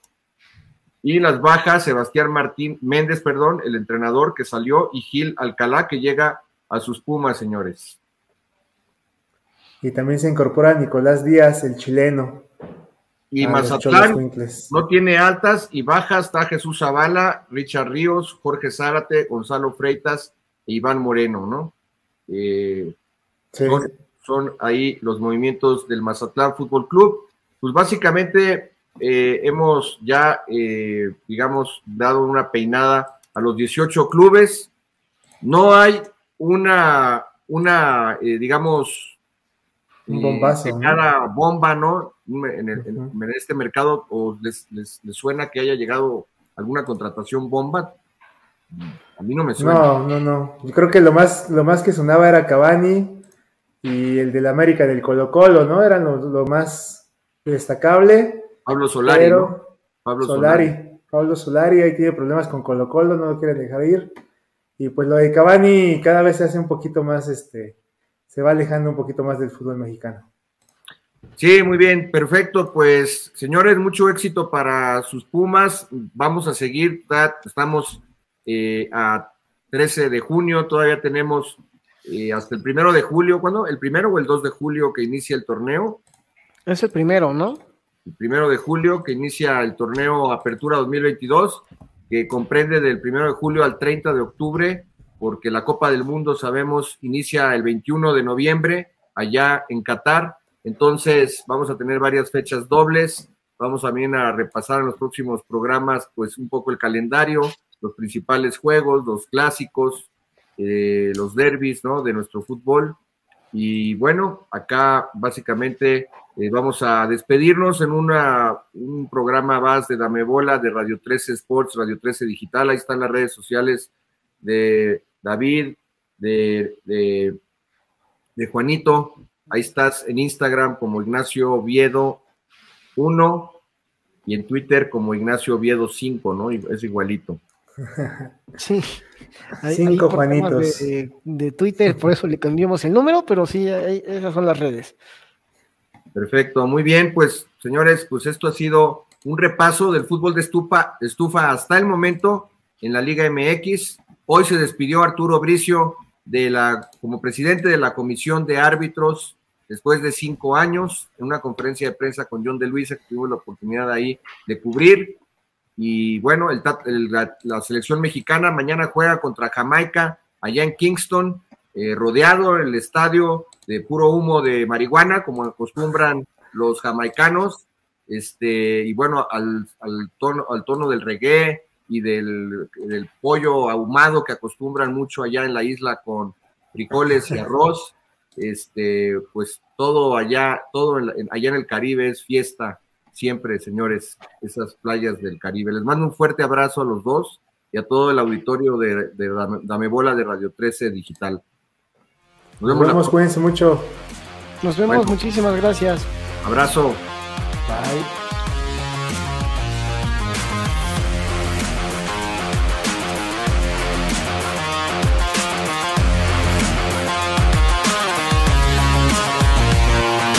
y las bajas, Sebastián Martín Méndez, perdón, el entrenador que salió, y Gil Alcalá, que llega a sus Pumas, señores. Y también se incorpora Nicolás Díaz, el chileno. Y ah, Mazatlán no tiene altas y bajas, está Jesús Zavala, Richard Ríos, Jorge Zárate, Gonzalo Freitas e Iván Moreno, ¿no? Eh, son, ahí los movimientos del Mazatlán Fútbol Club. Pues básicamente eh, hemos ya, eh, digamos, dado una peinada a los 18 clubes. No hay una, una digamos, un bombazo. Cada bomba, ¿no? En, este mercado, ¿o les, suena que haya llegado alguna contratación bomba? A mí no me suena. No, no, no. Yo creo que lo más, lo más que sonaba era Cavani y el del América del Colo Colo, ¿no? Eran lo, más destacable. Pablo Solari, Pablo Solari. Pablo Solari ahí tiene problemas con Colo Colo, no lo quiere dejar ir. Y pues lo de Cavani cada vez se hace un poquito más, este, se va alejando un poquito más del fútbol mexicano. Sí, muy bien, perfecto. Pues, señores, mucho éxito para sus Pumas. Vamos a seguir, estamos eh, a 13 de junio, todavía tenemos eh, hasta el primero de julio, ¿cuándo? ¿El primero o el 2 de julio que inicia el torneo? Es el primero, ¿no? El primero de julio que inicia el torneo Apertura 2022, que comprende del primero de julio al 30 de octubre porque la Copa del Mundo, sabemos, inicia el 21 de noviembre allá en Qatar. Entonces vamos a tener varias fechas dobles. Vamos también a repasar en los próximos programas, pues un poco el calendario los principales juegos, los clásicos, eh, los derbis, ¿no? De nuestro fútbol. Y bueno, acá básicamente eh, vamos a despedirnos en una, un programa más de Dame Bola de Radio 13 Sports, Radio 13 Digital. Ahí están las redes sociales de David, de, de, de Juanito. Ahí estás en Instagram como Ignacio Oviedo 1 y en Twitter como Ignacio Oviedo 5, ¿no? Es igualito. Sí. Cinco Juanitos. De, Twitter, por eso le cambiamos el número, pero sí, esas son las redes. Perfecto, muy bien, pues señores, pues esto ha sido un repaso del fútbol de estufa, estufa hasta el momento en la Liga MX. Hoy se despidió Arturo Bricio de la, como presidente de la Comisión de Árbitros después de cinco años, en una conferencia de prensa con John de Luisa, que tuvo la oportunidad ahí de cubrir. Y bueno, el, la, selección mexicana mañana juega contra Jamaica allá en Kingston, eh, rodeado el estadio de puro humo de marihuana, como acostumbran los jamaicanos. Este, y bueno, al, tono, al tono del reggae y del, pollo ahumado que acostumbran mucho allá en la isla con frijoles y arroz. Este, pues todo allá, todo allá en el Caribe es fiesta siempre, señores, esas playas del Caribe. Les mando un fuerte abrazo a los dos y a todo el auditorio de, Dame Bola de Radio 13 Digital. Nos vemos, cuídense mucho. Nos vemos, muchísimas gracias. Abrazo. Bye.